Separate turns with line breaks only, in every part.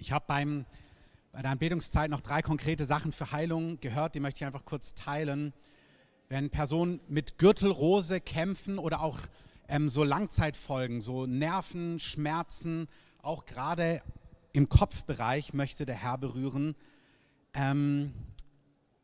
Ich habe beim, bei der Anbetungszeit noch drei konkrete Sachen für Heilung gehört, die möchte ich einfach kurz teilen. Wenn Personen mit Gürtelrose kämpfen oder auch ähm, so Langzeitfolgen, so Nerven, Schmerzen, auch gerade im Kopfbereich möchte der Herr berühren. Ähm,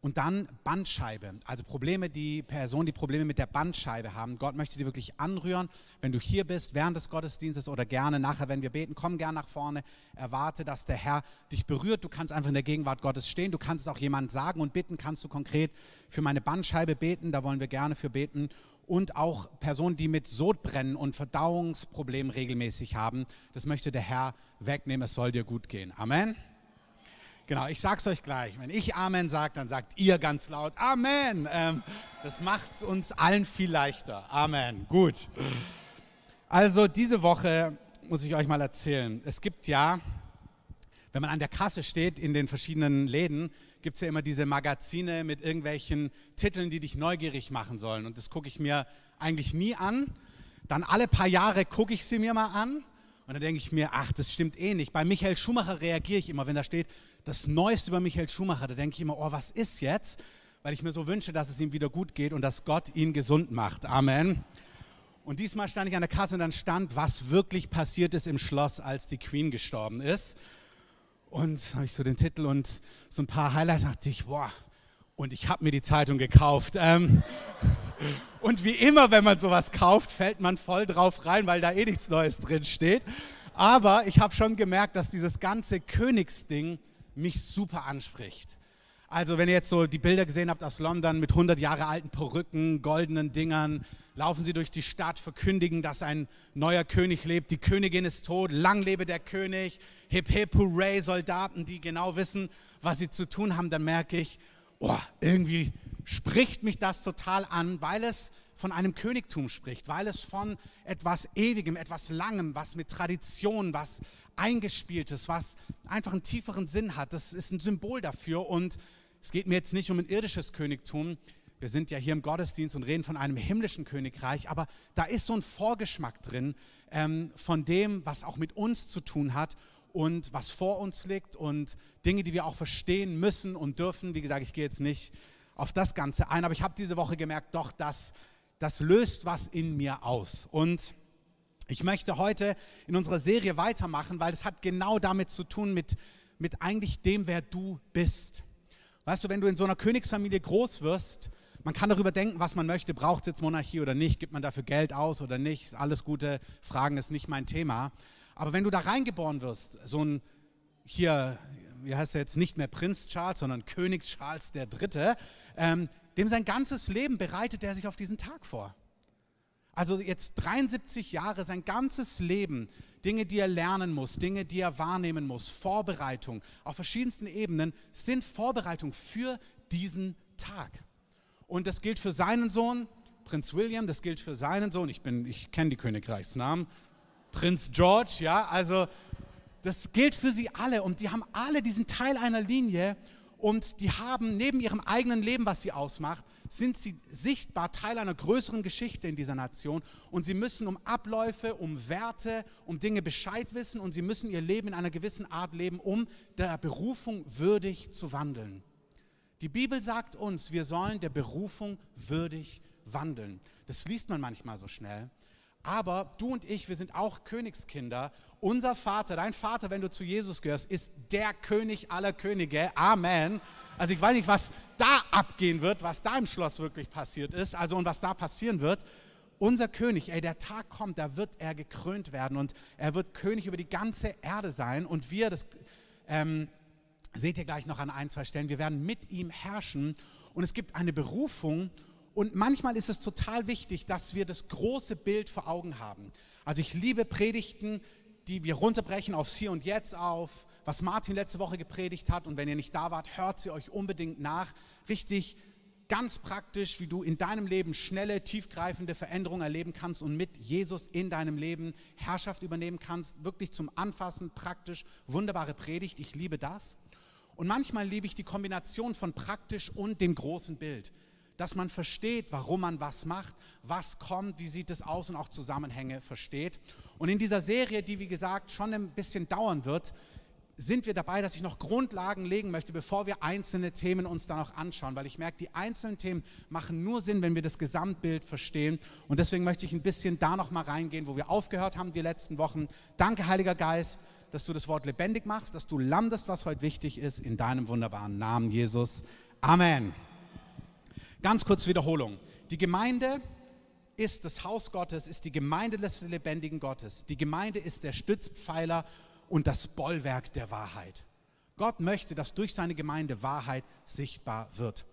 und dann Bandscheibe, also Probleme, die Personen, die Probleme mit der Bandscheibe haben. Gott möchte die wirklich anrühren. Wenn du hier bist, während des Gottesdienstes oder gerne nachher, wenn wir beten, komm gerne nach vorne. Erwarte, dass der Herr dich berührt. Du kannst einfach in der Gegenwart Gottes stehen. Du kannst es auch jemand sagen und bitten. Kannst du konkret für meine Bandscheibe beten. Da wollen wir gerne für beten. Und auch Personen, die mit Sodbrennen und Verdauungsproblemen regelmäßig haben. Das möchte der Herr wegnehmen. Es soll dir gut gehen. Amen. Genau, ich sag's euch gleich. Wenn ich Amen sage, dann sagt ihr ganz laut Amen. Ähm, das macht uns allen viel leichter. Amen. Gut. Also diese Woche muss ich euch mal erzählen. Es gibt ja, wenn man an der Kasse steht in den verschiedenen Läden, gibt es ja immer diese Magazine mit irgendwelchen Titeln, die dich neugierig machen sollen. Und das gucke ich mir eigentlich nie an. Dann alle paar Jahre gucke ich sie mir mal an. Und dann denke ich mir, ach, das stimmt eh nicht. Bei Michael Schumacher reagiere ich immer, wenn da steht, das Neueste über Michael Schumacher, da denke ich immer, oh, was ist jetzt? Weil ich mir so wünsche, dass es ihm wieder gut geht und dass Gott ihn gesund macht. Amen. Und diesmal stand ich an der Kasse und dann stand, was wirklich passiert ist im Schloss, als die Queen gestorben ist. Und habe ich so den Titel und so ein paar Highlights, dachte ich, boah, und ich habe mir die Zeitung gekauft. Ähm, und wie immer, wenn man sowas kauft, fällt man voll drauf rein, weil da eh nichts Neues drin steht. Aber ich habe schon gemerkt, dass dieses ganze Königsding mich super anspricht. Also wenn ihr jetzt so die Bilder gesehen habt aus London mit 100 Jahre alten Perücken, goldenen Dingern, laufen sie durch die Stadt, verkündigen, dass ein neuer König lebt, die Königin ist tot, lang lebe der König, hip hip hooray, Soldaten, die genau wissen, was sie zu tun haben, dann merke ich, oh, irgendwie spricht mich das total an, weil es von einem Königtum spricht, weil es von etwas Ewigem, etwas Langem, was mit Tradition, was Eingespieltes, was einfach einen tieferen Sinn hat. Das ist ein Symbol dafür und es geht mir jetzt nicht um ein irdisches Königtum. Wir sind ja hier im Gottesdienst und reden von einem himmlischen Königreich, aber da ist so ein Vorgeschmack drin ähm, von dem, was auch mit uns zu tun hat und was vor uns liegt und Dinge, die wir auch verstehen müssen und dürfen. Wie gesagt, ich gehe jetzt nicht auf das Ganze ein, aber ich habe diese Woche gemerkt, doch, das, das löst was in mir aus. Und ich möchte heute in unserer Serie weitermachen, weil es hat genau damit zu tun, mit, mit eigentlich dem, wer du bist. Weißt du, wenn du in so einer Königsfamilie groß wirst, man kann darüber denken, was man möchte, braucht es jetzt Monarchie oder nicht, gibt man dafür Geld aus oder nicht, alles gute Fragen ist nicht mein Thema. Aber wenn du da reingeboren wirst, so ein hier, wie heißt er jetzt, nicht mehr Prinz Charles, sondern König Charles III., ähm, dem sein ganzes Leben bereitet er sich auf diesen Tag vor. Also jetzt 73 Jahre, sein ganzes Leben, Dinge, die er lernen muss, Dinge, die er wahrnehmen muss, Vorbereitung auf verschiedensten Ebenen, sind Vorbereitung für diesen Tag. Und das gilt für seinen Sohn, Prinz William, das gilt für seinen Sohn, ich, ich kenne die Königreichsnamen, Prinz George, ja, also das gilt für sie alle und die haben alle diesen Teil einer Linie und die haben neben ihrem eigenen Leben, was sie ausmacht, sind sie sichtbar Teil einer größeren Geschichte in dieser Nation und sie müssen um Abläufe, um Werte, um Dinge Bescheid wissen und sie müssen ihr Leben in einer gewissen Art leben, um der Berufung würdig zu wandeln. Die Bibel sagt uns, wir sollen der Berufung würdig wandeln. Das liest man manchmal so schnell. Aber du und ich, wir sind auch Königskinder. Unser Vater, dein Vater, wenn du zu Jesus gehörst, ist der König aller Könige. Amen. Also ich weiß nicht, was da abgehen wird, was da im Schloss wirklich passiert ist, also und was da passieren wird. Unser König, ey, der Tag kommt, da wird er gekrönt werden und er wird König über die ganze Erde sein. Und wir, das ähm, seht ihr gleich noch an ein, zwei Stellen, wir werden mit ihm herrschen. Und es gibt eine Berufung und manchmal ist es total wichtig, dass wir das große Bild vor Augen haben. Also ich liebe Predigten, die wir runterbrechen aufs Hier und Jetzt auf, was Martin letzte Woche gepredigt hat. Und wenn ihr nicht da wart, hört sie euch unbedingt nach. Richtig ganz praktisch, wie du in deinem Leben schnelle, tiefgreifende Veränderungen erleben kannst und mit Jesus in deinem Leben Herrschaft übernehmen kannst. Wirklich zum Anfassen, praktisch, wunderbare Predigt. Ich liebe das. Und manchmal liebe ich die Kombination von praktisch und dem großen Bild dass man versteht, warum man was macht, was kommt, wie sieht es aus und auch Zusammenhänge versteht. Und in dieser Serie, die wie gesagt schon ein bisschen dauern wird, sind wir dabei, dass ich noch Grundlagen legen möchte, bevor wir einzelne Themen uns dann auch anschauen, weil ich merke, die einzelnen Themen machen nur Sinn, wenn wir das Gesamtbild verstehen. Und deswegen möchte ich ein bisschen da noch mal reingehen, wo wir aufgehört haben die letzten Wochen. Danke, Heiliger Geist, dass du das Wort lebendig machst, dass du landest, was heute wichtig ist, in deinem wunderbaren Namen, Jesus. Amen. Ganz kurz Wiederholung. Die Gemeinde ist das Haus Gottes, ist die Gemeinde des lebendigen Gottes. Die Gemeinde ist der Stützpfeiler und das Bollwerk der Wahrheit. Gott möchte, dass durch seine Gemeinde Wahrheit sichtbar wird.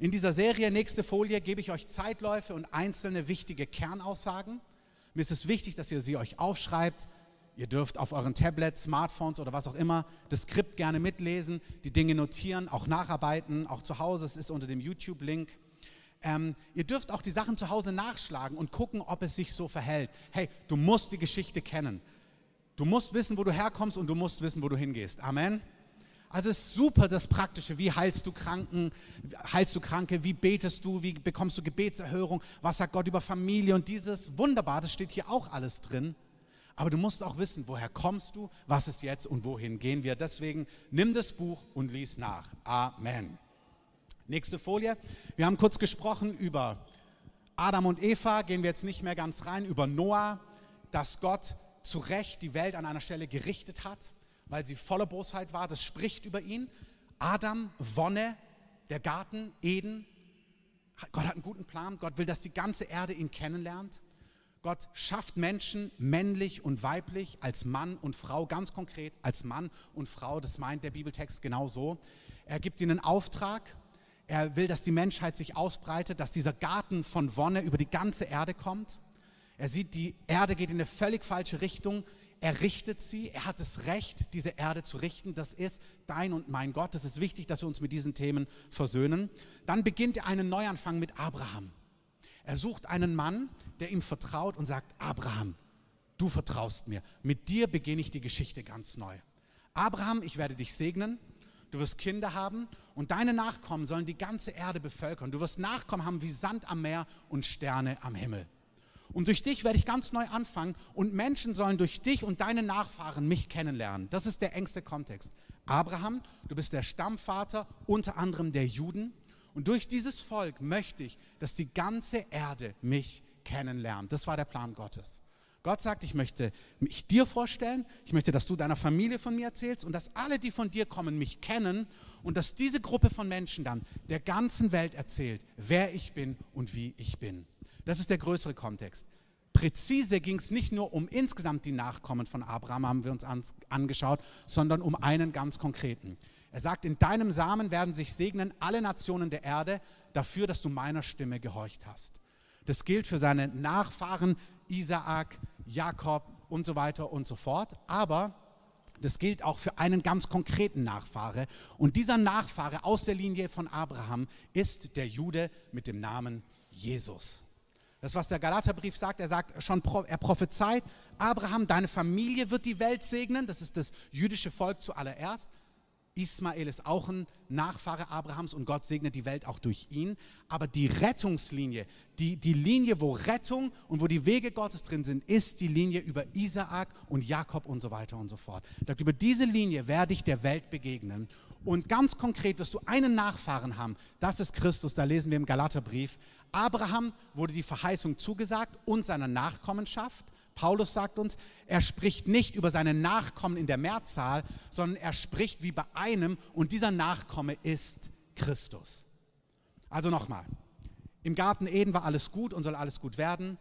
In dieser Serie, nächste Folie, gebe ich euch Zeitläufe und einzelne wichtige Kernaussagen. Mir ist es wichtig, dass ihr sie euch aufschreibt. Ihr dürft auf euren Tablets, Smartphones oder was auch immer das Skript gerne mitlesen, die Dinge notieren, auch nacharbeiten, auch zu Hause. Es ist unter dem YouTube-Link. Ähm, ihr dürft auch die Sachen zu Hause nachschlagen und gucken, ob es sich so verhält. Hey, du musst die Geschichte kennen. Du musst wissen, wo du herkommst und du musst wissen, wo du hingehst. Amen. Also es ist super das Praktische. Wie heilst du Kranken? Heilst du Kranke? Wie betest du? Wie bekommst du Gebetserhörung? Was sagt Gott über Familie? Und dieses wunderbar, das steht hier auch alles drin. Aber du musst auch wissen, woher kommst du? Was ist jetzt und wohin gehen wir? Deswegen nimm das Buch und lies nach. Amen. Nächste Folie. Wir haben kurz gesprochen über Adam und Eva. Gehen wir jetzt nicht mehr ganz rein. Über Noah, dass Gott zu Recht die Welt an einer Stelle gerichtet hat, weil sie voller Bosheit war. Das spricht über ihn. Adam, Wonne, der Garten, Eden. Gott hat einen guten Plan. Gott will, dass die ganze Erde ihn kennenlernt. Gott schafft Menschen männlich und weiblich als Mann und Frau, ganz konkret als Mann und Frau. Das meint der Bibeltext genau so. Er gibt ihnen einen Auftrag. Er will, dass die Menschheit sich ausbreitet, dass dieser Garten von Wonne über die ganze Erde kommt. Er sieht, die Erde geht in eine völlig falsche Richtung. Er richtet sie. Er hat das Recht, diese Erde zu richten. Das ist dein und mein Gott. Es ist wichtig, dass wir uns mit diesen Themen versöhnen. Dann beginnt er einen Neuanfang mit Abraham. Er sucht einen Mann, der ihm vertraut und sagt, Abraham, du vertraust mir. Mit dir beginne ich die Geschichte ganz neu. Abraham, ich werde dich segnen. Du wirst Kinder haben und deine Nachkommen sollen die ganze Erde bevölkern. Du wirst Nachkommen haben wie Sand am Meer und Sterne am Himmel. Und durch dich werde ich ganz neu anfangen und Menschen sollen durch dich und deine Nachfahren mich kennenlernen. Das ist der engste Kontext. Abraham, du bist der Stammvater unter anderem der Juden. Und durch dieses Volk möchte ich, dass die ganze Erde mich kennenlernt. Das war der Plan Gottes. Gott sagt, ich möchte mich dir vorstellen, ich möchte, dass du deiner Familie von mir erzählst und dass alle, die von dir kommen, mich kennen und dass diese Gruppe von Menschen dann der ganzen Welt erzählt, wer ich bin und wie ich bin. Das ist der größere Kontext. Präzise ging es nicht nur um insgesamt die Nachkommen von Abraham, haben wir uns angeschaut, sondern um einen ganz konkreten. Er sagt, in deinem Samen werden sich segnen alle Nationen der Erde dafür, dass du meiner Stimme gehorcht hast. Das gilt für seine Nachfahren Isaak, Jakob und so weiter und so fort. Aber das gilt auch für einen ganz konkreten Nachfahre. Und dieser Nachfahre aus der Linie von Abraham ist der Jude mit dem Namen Jesus. Das, was der Galaterbrief sagt, er sagt schon, er prophezeit, Abraham, deine Familie wird die Welt segnen. Das ist das jüdische Volk zuallererst. Ismael ist auch ein Nachfahre Abrahams und Gott segnet die Welt auch durch ihn. Aber die Rettungslinie, die, die Linie, wo Rettung und wo die Wege Gottes drin sind, ist die Linie über Isaak und Jakob und so weiter und so fort. Er sagt, über diese Linie werde ich der Welt begegnen. Und ganz konkret wirst du einen Nachfahren haben. Das ist Christus, da lesen wir im Galaterbrief. Abraham wurde die Verheißung zugesagt und seiner Nachkommenschaft. Paulus sagt uns, er spricht nicht über seine Nachkommen in der Mehrzahl, sondern er spricht wie bei einem und dieser Nachkomme ist Christus. Also nochmal, im Garten Eden war alles gut und soll alles gut werden.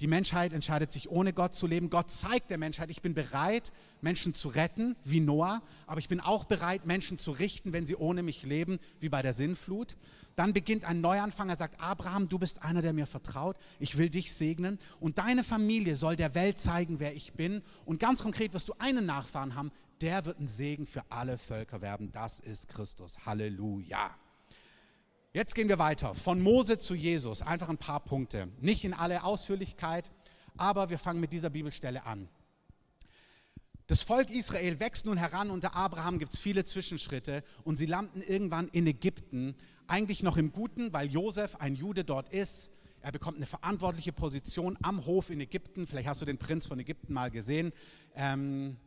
Die Menschheit entscheidet sich, ohne Gott zu leben. Gott zeigt der Menschheit, ich bin bereit, Menschen zu retten, wie Noah, aber ich bin auch bereit, Menschen zu richten, wenn sie ohne mich leben, wie bei der Sinnflut. Dann beginnt ein Neuanfang. Er sagt, Abraham, du bist einer, der mir vertraut. Ich will dich segnen. Und deine Familie soll der Welt zeigen, wer ich bin. Und ganz konkret wirst du einen Nachfahren haben, der wird ein Segen für alle Völker werden. Das ist Christus. Halleluja. Jetzt gehen wir weiter. Von Mose zu Jesus. Einfach ein paar Punkte. Nicht in alle Ausführlichkeit, aber wir fangen mit dieser Bibelstelle an. Das Volk Israel wächst nun heran. Unter Abraham gibt es viele Zwischenschritte und sie landen irgendwann in Ägypten. Eigentlich noch im Guten, weil Josef ein Jude dort ist. Er bekommt eine verantwortliche Position am Hof in Ägypten. Vielleicht hast du den Prinz von Ägypten mal gesehen. Ähm,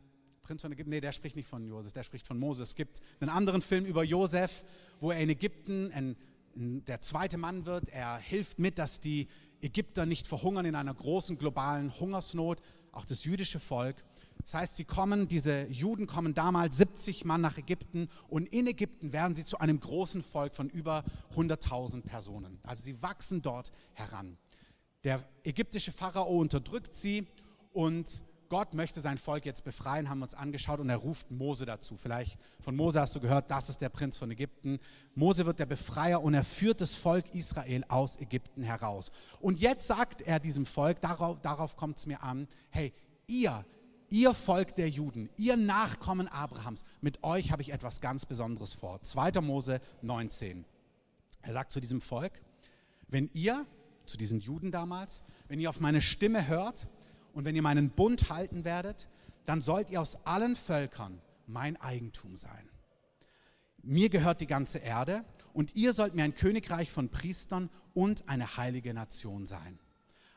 Prinz von Ägypten, nee, der spricht nicht von Josef, der spricht von Moses. Es gibt einen anderen Film über Josef, wo er in Ägypten ein, der zweite Mann wird. Er hilft mit, dass die Ägypter nicht verhungern in einer großen globalen Hungersnot, auch das jüdische Volk. Das heißt, sie kommen, diese Juden kommen damals 70 Mann nach Ägypten und in Ägypten werden sie zu einem großen Volk von über 100.000 Personen. Also sie wachsen dort heran. Der ägyptische Pharao unterdrückt sie und Gott möchte sein Volk jetzt befreien, haben wir uns angeschaut und er ruft Mose dazu. Vielleicht von Mose hast du gehört, das ist der Prinz von Ägypten. Mose wird der Befreier und er führt das Volk Israel aus Ägypten heraus. Und jetzt sagt er diesem Volk, darauf, darauf kommt es mir an, hey, ihr, ihr Volk der Juden, ihr Nachkommen Abrahams, mit euch habe ich etwas ganz Besonderes vor. 2. Mose 19. Er sagt zu diesem Volk, wenn ihr, zu diesen Juden damals, wenn ihr auf meine Stimme hört, und wenn ihr meinen Bund halten werdet, dann sollt ihr aus allen Völkern mein Eigentum sein. Mir gehört die ganze Erde und ihr sollt mir ein Königreich von Priestern und eine heilige Nation sein.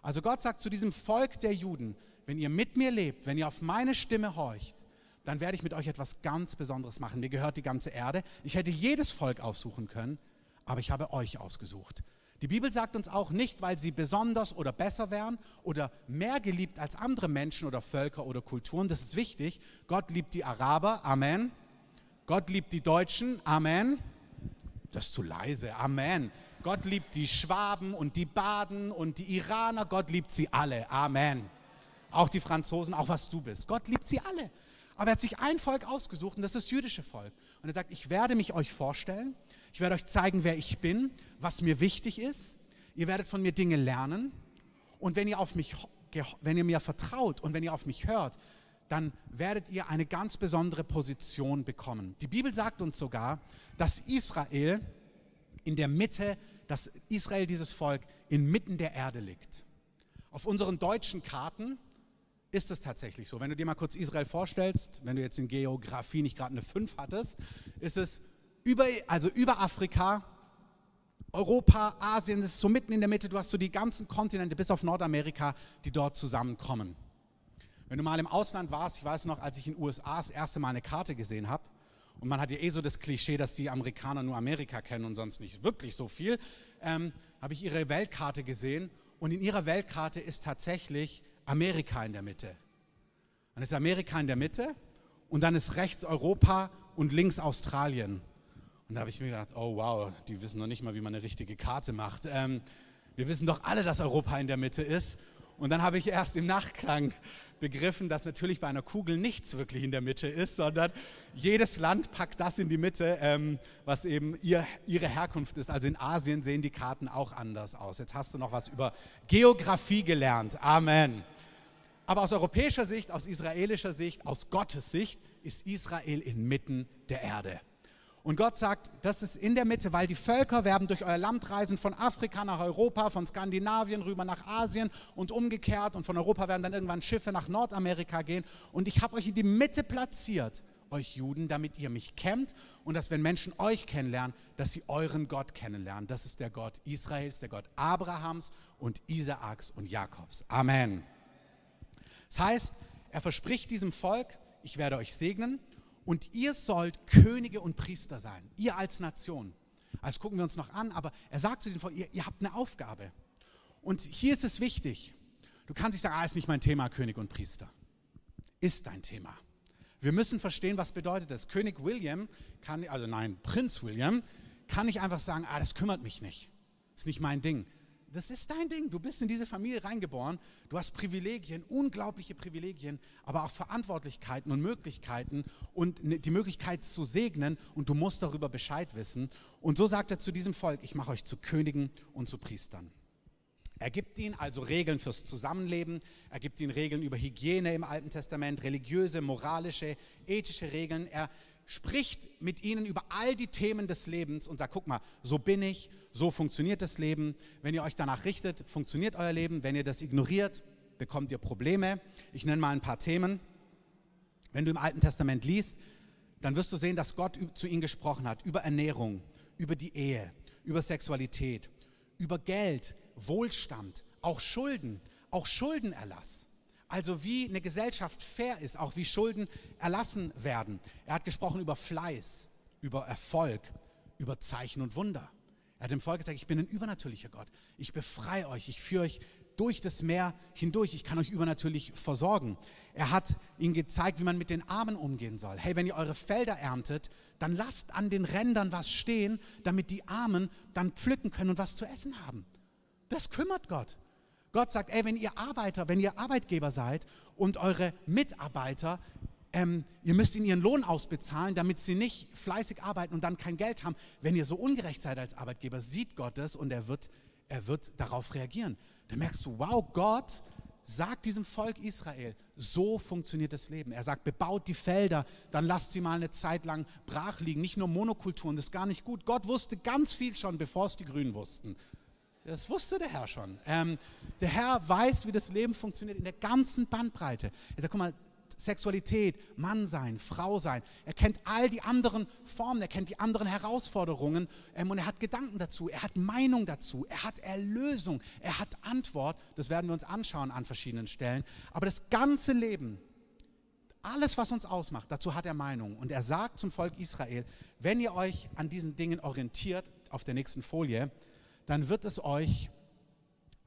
Also Gott sagt zu diesem Volk der Juden, wenn ihr mit mir lebt, wenn ihr auf meine Stimme horcht, dann werde ich mit euch etwas ganz Besonderes machen. Mir gehört die ganze Erde. Ich hätte jedes Volk aussuchen können, aber ich habe euch ausgesucht. Die Bibel sagt uns auch nicht, weil sie besonders oder besser wären oder mehr geliebt als andere Menschen oder Völker oder Kulturen. Das ist wichtig. Gott liebt die Araber. Amen. Gott liebt die Deutschen. Amen. Das ist zu leise. Amen. Gott liebt die Schwaben und die Baden und die Iraner. Gott liebt sie alle. Amen. Auch die Franzosen, auch was du bist. Gott liebt sie alle. Aber er hat sich ein Volk ausgesucht und das ist das jüdische Volk. Und er sagt, ich werde mich euch vorstellen ich werde euch zeigen, wer ich bin, was mir wichtig ist. Ihr werdet von mir Dinge lernen. Und wenn ihr, auf mich, wenn ihr mir vertraut und wenn ihr auf mich hört, dann werdet ihr eine ganz besondere Position bekommen. Die Bibel sagt uns sogar, dass Israel in der Mitte, dass Israel, dieses Volk, inmitten der Erde liegt. Auf unseren deutschen Karten ist es tatsächlich so. Wenn du dir mal kurz Israel vorstellst, wenn du jetzt in Geografie nicht gerade eine 5 hattest, ist es über, also über Afrika, Europa, Asien, das ist so mitten in der Mitte, du hast so die ganzen Kontinente bis auf Nordamerika, die dort zusammenkommen. Wenn du mal im Ausland warst, ich weiß noch, als ich in den USA das erste Mal eine Karte gesehen habe, und man hat ja eh so das Klischee, dass die Amerikaner nur Amerika kennen und sonst nicht wirklich so viel, ähm, habe ich ihre Weltkarte gesehen und in ihrer Weltkarte ist tatsächlich Amerika in der Mitte. Dann ist Amerika in der Mitte und dann ist rechts Europa und links Australien. Und da habe ich mir gedacht, oh wow, die wissen noch nicht mal, wie man eine richtige Karte macht. Ähm, wir wissen doch alle, dass Europa in der Mitte ist. Und dann habe ich erst im Nachklang begriffen, dass natürlich bei einer Kugel nichts wirklich in der Mitte ist, sondern jedes Land packt das in die Mitte, ähm, was eben ihr, ihre Herkunft ist. Also in Asien sehen die Karten auch anders aus. Jetzt hast du noch was über Geografie gelernt. Amen. Aber aus europäischer Sicht, aus israelischer Sicht, aus Gottes Sicht ist Israel inmitten der Erde. Und Gott sagt, das ist in der Mitte, weil die Völker werden durch euer Land reisen von Afrika nach Europa, von Skandinavien rüber nach Asien und umgekehrt. Und von Europa werden dann irgendwann Schiffe nach Nordamerika gehen. Und ich habe euch in die Mitte platziert, euch Juden, damit ihr mich kennt und dass, wenn Menschen euch kennenlernen, dass sie euren Gott kennenlernen. Das ist der Gott Israels, der Gott Abrahams und Isaaks und Jakobs. Amen. Das heißt, er verspricht diesem Volk, ich werde euch segnen und ihr sollt Könige und Priester sein, ihr als Nation. Also gucken wir uns noch an, aber er sagt zu diesem Volk, ihr, ihr habt eine Aufgabe. Und hier ist es wichtig, du kannst nicht sagen, ah, ist nicht mein Thema, König und Priester. Ist dein Thema. Wir müssen verstehen, was bedeutet das. König William kann, also nein, Prinz William kann nicht einfach sagen, ah, das kümmert mich nicht. Ist nicht mein Ding das ist dein Ding. Du bist in diese Familie reingeboren. Du hast Privilegien, unglaubliche Privilegien, aber auch Verantwortlichkeiten und Möglichkeiten und ne, die Möglichkeit zu segnen und du musst darüber Bescheid wissen. Und so sagt er zu diesem Volk, ich mache euch zu Königen und zu Priestern. Er gibt ihnen also Regeln fürs Zusammenleben, er gibt ihnen Regeln über Hygiene im Alten Testament, religiöse, moralische, ethische Regeln. Er spricht mit ihnen über all die Themen des Lebens und sagt, guck mal, so bin ich, so funktioniert das Leben. Wenn ihr euch danach richtet, funktioniert euer Leben. Wenn ihr das ignoriert, bekommt ihr Probleme. Ich nenne mal ein paar Themen. Wenn du im Alten Testament liest, dann wirst du sehen, dass Gott zu ihnen gesprochen hat über Ernährung, über die Ehe, über Sexualität, über Geld, Wohlstand, auch Schulden, auch Schuldenerlass. Also wie eine Gesellschaft fair ist, auch wie Schulden erlassen werden. Er hat gesprochen über Fleiß, über Erfolg, über Zeichen und Wunder. Er hat dem Volk gesagt, ich bin ein übernatürlicher Gott. Ich befreie euch, ich führe euch durch das Meer hindurch. Ich kann euch übernatürlich versorgen. Er hat ihnen gezeigt, wie man mit den Armen umgehen soll. Hey, wenn ihr eure Felder erntet, dann lasst an den Rändern was stehen, damit die Armen dann pflücken können und was zu essen haben. Das kümmert Gott. Gott sagt, ey, wenn ihr Arbeiter, wenn ihr Arbeitgeber seid und eure Mitarbeiter, ähm, ihr müsst ihnen ihren Lohn ausbezahlen, damit sie nicht fleißig arbeiten und dann kein Geld haben. Wenn ihr so ungerecht seid als Arbeitgeber, sieht Gott das und er wird, er wird darauf reagieren. Dann merkst du, wow, Gott sagt diesem Volk Israel, so funktioniert das Leben. Er sagt, bebaut die Felder, dann lasst sie mal eine Zeit lang brach liegen. Nicht nur Monokulturen, das ist gar nicht gut. Gott wusste ganz viel schon, bevor es die Grünen wussten. Das wusste der Herr schon. Ähm, der Herr weiß, wie das Leben funktioniert in der ganzen Bandbreite. Er sagt, guck mal, Sexualität, Mann sein, Frau sein. Er kennt all die anderen Formen, er kennt die anderen Herausforderungen ähm, und er hat Gedanken dazu, er hat Meinung dazu, er hat Erlösung, er hat Antwort. Das werden wir uns anschauen an verschiedenen Stellen. Aber das ganze Leben, alles, was uns ausmacht, dazu hat er Meinung. Und er sagt zum Volk Israel, wenn ihr euch an diesen Dingen orientiert, auf der nächsten Folie, dann wird es euch,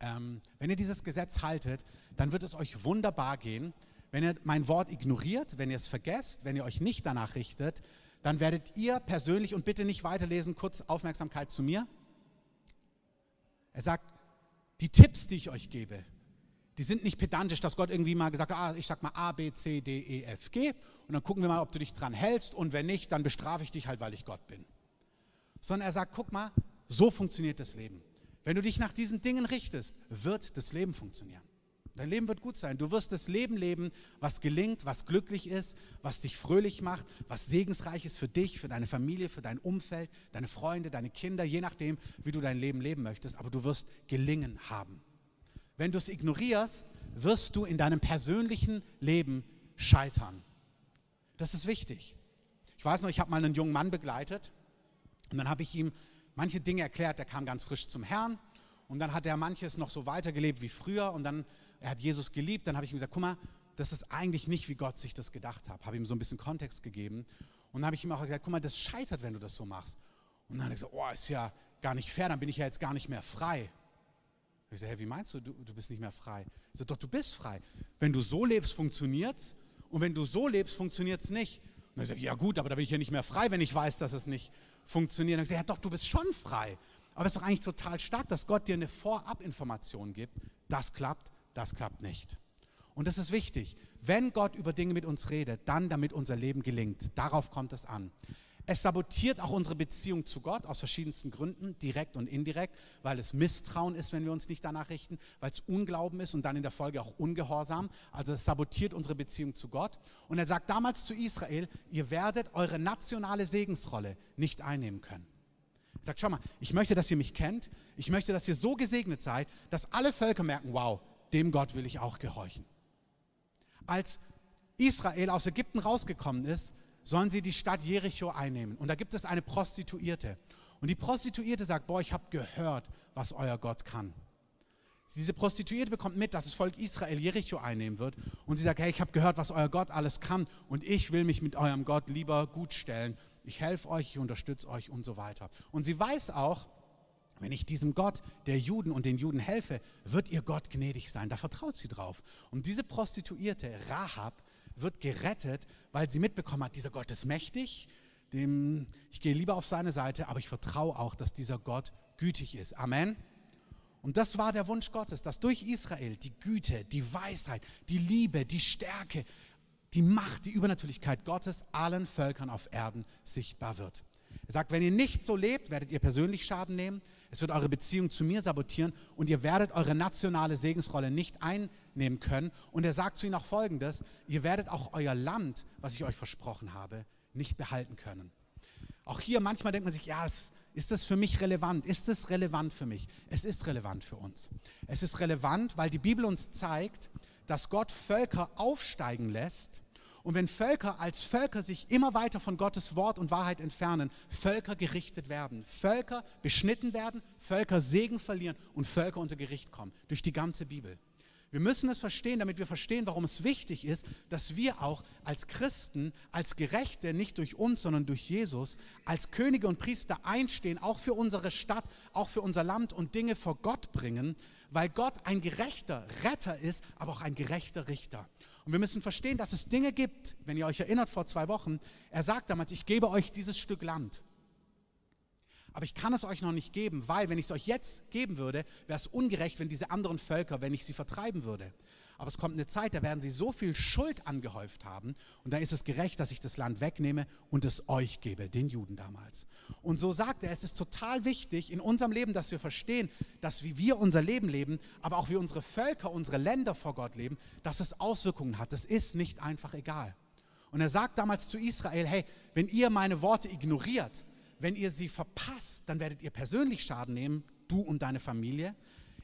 ähm, wenn ihr dieses Gesetz haltet, dann wird es euch wunderbar gehen. Wenn ihr mein Wort ignoriert, wenn ihr es vergesst, wenn ihr euch nicht danach richtet, dann werdet ihr persönlich und bitte nicht weiterlesen, kurz Aufmerksamkeit zu mir. Er sagt, die Tipps, die ich euch gebe, die sind nicht pedantisch, dass Gott irgendwie mal gesagt hat, ah, ich sag mal A, B, C, D, E, F, G und dann gucken wir mal, ob du dich dran hältst und wenn nicht, dann bestrafe ich dich halt, weil ich Gott bin. Sondern er sagt, guck mal, so funktioniert das Leben. Wenn du dich nach diesen Dingen richtest, wird das Leben funktionieren. Dein Leben wird gut sein. Du wirst das Leben leben, was gelingt, was glücklich ist, was dich fröhlich macht, was segensreich ist für dich, für deine Familie, für dein Umfeld, deine Freunde, deine Kinder, je nachdem, wie du dein Leben leben möchtest. Aber du wirst gelingen haben. Wenn du es ignorierst, wirst du in deinem persönlichen Leben scheitern. Das ist wichtig. Ich weiß noch, ich habe mal einen jungen Mann begleitet und dann habe ich ihm manche Dinge erklärt. Der kam ganz frisch zum Herrn und dann hat er manches noch so weitergelebt wie früher und dann, er hat Jesus geliebt. Dann habe ich ihm gesagt, guck mal, das ist eigentlich nicht, wie Gott sich das gedacht hat. Habe ihm so ein bisschen Kontext gegeben und habe ich ihm auch gesagt, guck mal, das scheitert, wenn du das so machst. Und dann hat er gesagt, oh, ist ja gar nicht fair, dann bin ich ja jetzt gar nicht mehr frei. Ich sage, hey, wie meinst du, du, du bist nicht mehr frei? Ich sage, doch, du bist frei. Wenn du so lebst, funktioniert es. Und wenn du so lebst, funktioniert es nicht. Und dann sage ich, ja gut, aber da bin ich ja nicht mehr frei, wenn ich weiß, dass es nicht funktioniert. Ich sage, ja doch, du bist schon frei. Aber es ist doch eigentlich total stark, dass Gott dir eine Vorabinformation gibt. Das klappt, das klappt nicht. Und das ist wichtig. Wenn Gott über Dinge mit uns redet, dann damit unser Leben gelingt. Darauf kommt es an. Es sabotiert auch unsere Beziehung zu Gott aus verschiedensten Gründen, direkt und indirekt, weil es Misstrauen ist, wenn wir uns nicht danach richten, weil es Unglauben ist und dann in der Folge auch Ungehorsam. Also es sabotiert unsere Beziehung zu Gott. Und er sagt damals zu Israel, ihr werdet eure nationale Segensrolle nicht einnehmen können. Er sagt, schau mal, ich möchte, dass ihr mich kennt. Ich möchte, dass ihr so gesegnet seid, dass alle Völker merken, wow, dem Gott will ich auch gehorchen. Als Israel aus Ägypten rausgekommen ist, sollen sie die Stadt Jericho einnehmen. Und da gibt es eine Prostituierte. Und die Prostituierte sagt, boah, ich habe gehört, was euer Gott kann. Diese Prostituierte bekommt mit, dass das Volk Israel Jericho einnehmen wird. Und sie sagt, hey, ich habe gehört, was euer Gott alles kann. Und ich will mich mit eurem Gott lieber gut stellen. Ich helfe euch, ich unterstütze euch und so weiter. Und sie weiß auch, wenn ich diesem Gott der Juden und den Juden helfe, wird ihr Gott gnädig sein. Da vertraut sie drauf. Und diese Prostituierte, Rahab, wird gerettet, weil sie mitbekommen hat, dieser Gott ist mächtig, dem, ich gehe lieber auf seine Seite, aber ich vertraue auch, dass dieser Gott gütig ist. Amen. Und das war der Wunsch Gottes, dass durch Israel die Güte, die Weisheit, die Liebe, die Stärke, die Macht, die Übernatürlichkeit Gottes allen Völkern auf Erden sichtbar wird. Er sagt, wenn ihr nicht so lebt, werdet ihr persönlich Schaden nehmen, es wird eure Beziehung zu mir sabotieren und ihr werdet eure nationale Segensrolle nicht einnehmen können. Und er sagt zu ihnen auch Folgendes, ihr werdet auch euer Land, was ich euch versprochen habe, nicht behalten können. Auch hier manchmal denkt man sich, ja, ist das für mich relevant? Ist es relevant für mich? Es ist relevant für uns. Es ist relevant, weil die Bibel uns zeigt, dass Gott Völker aufsteigen lässt, und wenn Völker als Völker sich immer weiter von Gottes Wort und Wahrheit entfernen, Völker gerichtet werden, Völker beschnitten werden, Völker Segen verlieren und Völker unter Gericht kommen. Durch die ganze Bibel. Wir müssen es verstehen, damit wir verstehen, warum es wichtig ist, dass wir auch als Christen, als Gerechte, nicht durch uns, sondern durch Jesus, als Könige und Priester einstehen, auch für unsere Stadt, auch für unser Land und Dinge vor Gott bringen, weil Gott ein gerechter Retter ist, aber auch ein gerechter Richter. Und wir müssen verstehen, dass es Dinge gibt, wenn ihr euch erinnert vor zwei Wochen, er sagt damals, ich gebe euch dieses Stück Land. Aber ich kann es euch noch nicht geben, weil wenn ich es euch jetzt geben würde, wäre es ungerecht, wenn diese anderen Völker, wenn ich sie vertreiben würde. Aber es kommt eine Zeit, da werden sie so viel Schuld angehäuft haben und da ist es gerecht, dass ich das Land wegnehme und es euch gebe, den Juden damals. Und so sagt er, es ist total wichtig in unserem Leben, dass wir verstehen, dass wie wir unser Leben leben, aber auch wie unsere Völker, unsere Länder vor Gott leben, dass es Auswirkungen hat. Das ist nicht einfach egal. Und er sagt damals zu Israel, hey, wenn ihr meine Worte ignoriert, wenn ihr sie verpasst, dann werdet ihr persönlich Schaden nehmen, du und deine Familie.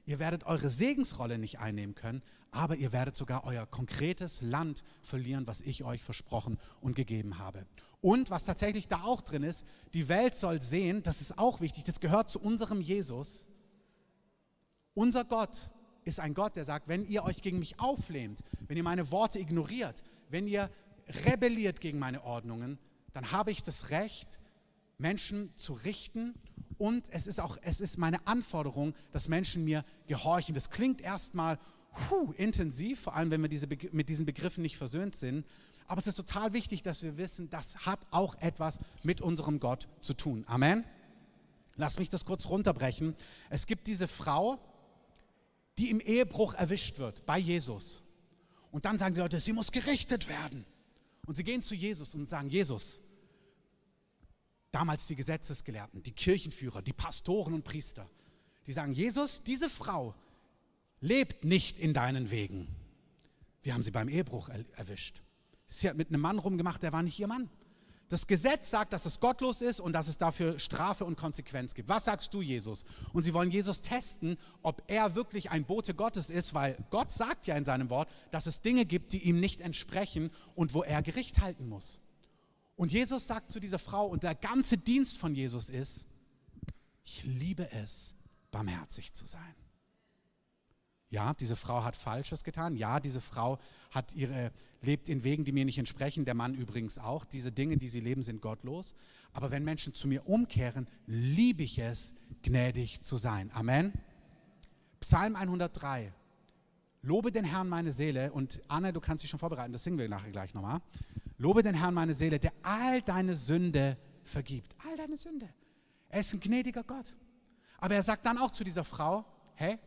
Ihr werdet eure Segensrolle nicht einnehmen können, aber ihr werdet sogar euer konkretes Land verlieren, was ich euch versprochen und gegeben habe. Und was tatsächlich da auch drin ist, die Welt soll sehen, das ist auch wichtig, das gehört zu unserem Jesus. Unser Gott ist ein Gott, der sagt, wenn ihr euch gegen mich auflehnt, wenn ihr meine Worte ignoriert, wenn ihr rebelliert gegen meine Ordnungen, dann habe ich das Recht, Menschen zu richten und es ist auch es ist meine Anforderung, dass Menschen mir gehorchen. Das klingt erstmal intensiv, vor allem wenn wir diese, mit diesen Begriffen nicht versöhnt sind. Aber es ist total wichtig, dass wir wissen, das hat auch etwas mit unserem Gott zu tun. Amen. Lass mich das kurz runterbrechen. Es gibt diese Frau, die im Ehebruch erwischt wird bei Jesus. Und dann sagen die Leute, sie muss gerichtet werden. Und sie gehen zu Jesus und sagen, Jesus, damals die Gesetzesgelehrten, die Kirchenführer, die Pastoren und Priester, die sagen, Jesus, diese Frau lebt nicht in deinen Wegen. Wir haben sie beim Ehebruch erwischt. Sie hat mit einem Mann rumgemacht, der war nicht ihr Mann. Das Gesetz sagt, dass es gottlos ist und dass es dafür Strafe und Konsequenz gibt. Was sagst du, Jesus? Und sie wollen Jesus testen, ob er wirklich ein Bote Gottes ist, weil Gott sagt ja in seinem Wort, dass es Dinge gibt, die ihm nicht entsprechen und wo er Gericht halten muss. Und Jesus sagt zu dieser Frau, und der ganze Dienst von Jesus ist, ich liebe es, barmherzig zu sein. Ja, diese Frau hat Falsches getan. Ja, diese Frau hat ihre, lebt in Wegen, die mir nicht entsprechen. Der Mann übrigens auch. Diese Dinge, die sie leben, sind gottlos. Aber wenn Menschen zu mir umkehren, liebe ich es, gnädig zu sein. Amen. Psalm 103. Lobe den Herrn meine Seele. Und Anna, du kannst dich schon vorbereiten, das singen wir nachher gleich nochmal. Lobe den Herrn meine Seele, der all deine Sünde vergibt. All deine Sünde. Er ist ein gnädiger Gott. Aber er sagt dann auch zu dieser Frau, hey,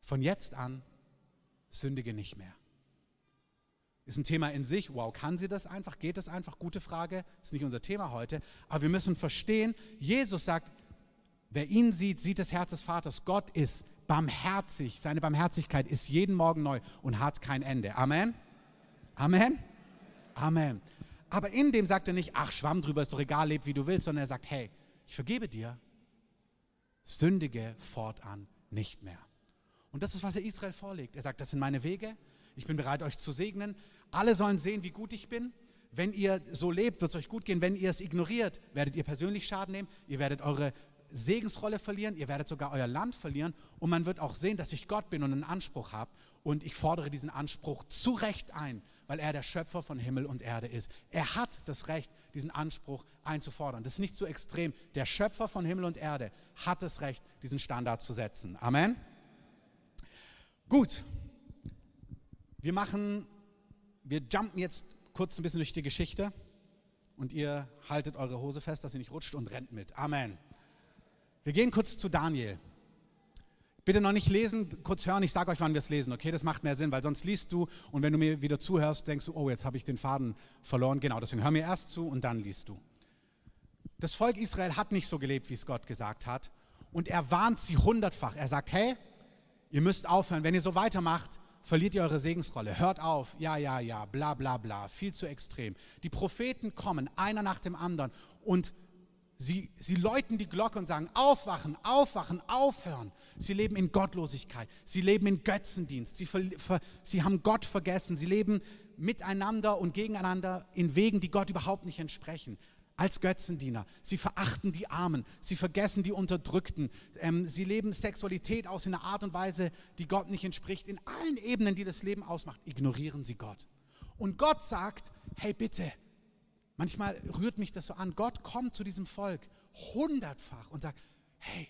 von jetzt an sündige nicht mehr. Ist ein Thema in sich. Wow, kann sie das einfach? Geht das einfach? Gute Frage. Ist nicht unser Thema heute. Aber wir müssen verstehen, Jesus sagt, wer ihn sieht, sieht das Herz des Vaters. Gott ist barmherzig. Seine Barmherzigkeit ist jeden Morgen neu und hat kein Ende. Amen. Amen. Amen. Aber in dem sagt er nicht, ach, schwamm drüber, ist doch egal, leb wie du willst, sondern er sagt, hey, ich vergebe dir, sündige fortan nicht mehr. Und das ist, was er Israel vorlegt. Er sagt, das sind meine Wege, ich bin bereit, euch zu segnen. Alle sollen sehen, wie gut ich bin. Wenn ihr so lebt, wird es euch gut gehen. Wenn ihr es ignoriert, werdet ihr persönlich Schaden nehmen. Ihr werdet eure Segensrolle verlieren, ihr werdet sogar euer Land verlieren und man wird auch sehen, dass ich Gott bin und einen Anspruch habe und ich fordere diesen Anspruch zu Recht ein, weil er der Schöpfer von Himmel und Erde ist. Er hat das Recht, diesen Anspruch einzufordern. Das ist nicht zu extrem. Der Schöpfer von Himmel und Erde hat das Recht, diesen Standard zu setzen. Amen. Gut. Wir machen, wir jumpen jetzt kurz ein bisschen durch die Geschichte und ihr haltet eure Hose fest, dass sie nicht rutscht und rennt mit. Amen. Wir gehen kurz zu Daniel. Bitte noch nicht lesen, kurz hören, ich sage euch, wann wir es lesen, okay? Das macht mehr Sinn, weil sonst liest du und wenn du mir wieder zuhörst, denkst du, oh, jetzt habe ich den Faden verloren. Genau, deswegen hör mir erst zu und dann liest du. Das Volk Israel hat nicht so gelebt, wie es Gott gesagt hat. Und er warnt sie hundertfach. Er sagt, hey, ihr müsst aufhören. Wenn ihr so weitermacht, verliert ihr eure Segensrolle. Hört auf. Ja, ja, ja, bla, bla, bla. Viel zu extrem. Die Propheten kommen, einer nach dem anderen und Sie, sie läuten die Glocke und sagen, aufwachen, aufwachen, aufhören. Sie leben in Gottlosigkeit, sie leben in Götzendienst, sie, sie haben Gott vergessen, sie leben miteinander und gegeneinander in Wegen, die Gott überhaupt nicht entsprechen. als Götzendiener. Sie verachten die Armen, sie vergessen die Unterdrückten, ähm, sie leben Sexualität aus in einer Art und Weise, die Gott nicht entspricht. In allen Ebenen, die das Leben ausmacht, ignorieren sie Gott. Und Gott sagt, hey bitte, manchmal rührt mich das so an, Gott kommt zu diesem Volk hundertfach und sagt, hey,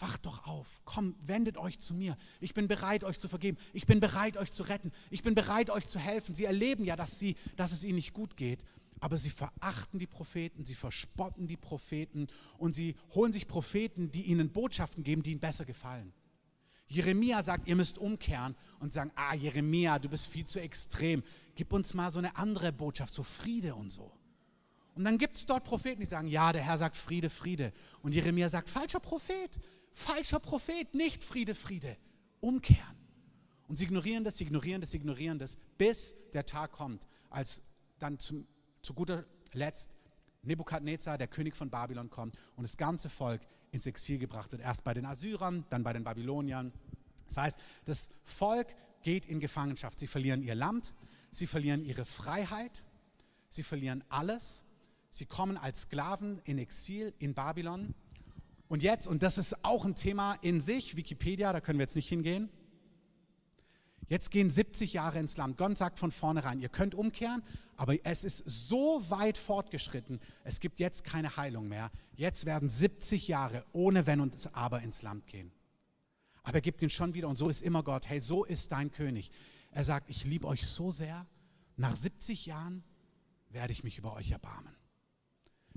Wacht doch auf, komm, wendet euch zu mir. Ich bin bereit, euch zu vergeben. Ich bin bereit, euch zu retten. Ich bin bereit, euch zu helfen. Sie erleben ja, dass, sie, dass es ihnen nicht gut geht aber sie verachten die Propheten, sie verspotten die Propheten und sie holen sich Propheten, die ihnen Botschaften geben, die ihnen besser gefallen. Jeremia sagt, ihr müsst umkehren und sagen, ah Jeremia, du bist viel zu extrem, gib uns mal so eine andere Botschaft, so Friede und so. Und dann gibt es dort Propheten, die sagen, ja, der Herr sagt Friede, Friede. Und Jeremia sagt, falscher Prophet, falscher Prophet, nicht Friede, Friede, umkehren. Und sie ignorieren das, sie ignorieren das, sie ignorieren das, bis der Tag kommt, als dann zum zu guter Letzt Nebukadnezar, der König von Babylon, kommt und das ganze Volk ins Exil gebracht wird. Erst bei den Assyrern, dann bei den Babyloniern. Das heißt, das Volk geht in Gefangenschaft. Sie verlieren ihr Land, sie verlieren ihre Freiheit, sie verlieren alles. Sie kommen als Sklaven in Exil in Babylon. Und jetzt, und das ist auch ein Thema in sich, Wikipedia, da können wir jetzt nicht hingehen, Jetzt gehen 70 Jahre ins Land. Gott sagt von vornherein, ihr könnt umkehren, aber es ist so weit fortgeschritten, es gibt jetzt keine Heilung mehr. Jetzt werden 70 Jahre ohne Wenn und Aber ins Land gehen. Aber er gibt ihn schon wieder und so ist immer Gott. Hey, so ist dein König. Er sagt, ich liebe euch so sehr. Nach 70 Jahren werde ich mich über euch erbarmen.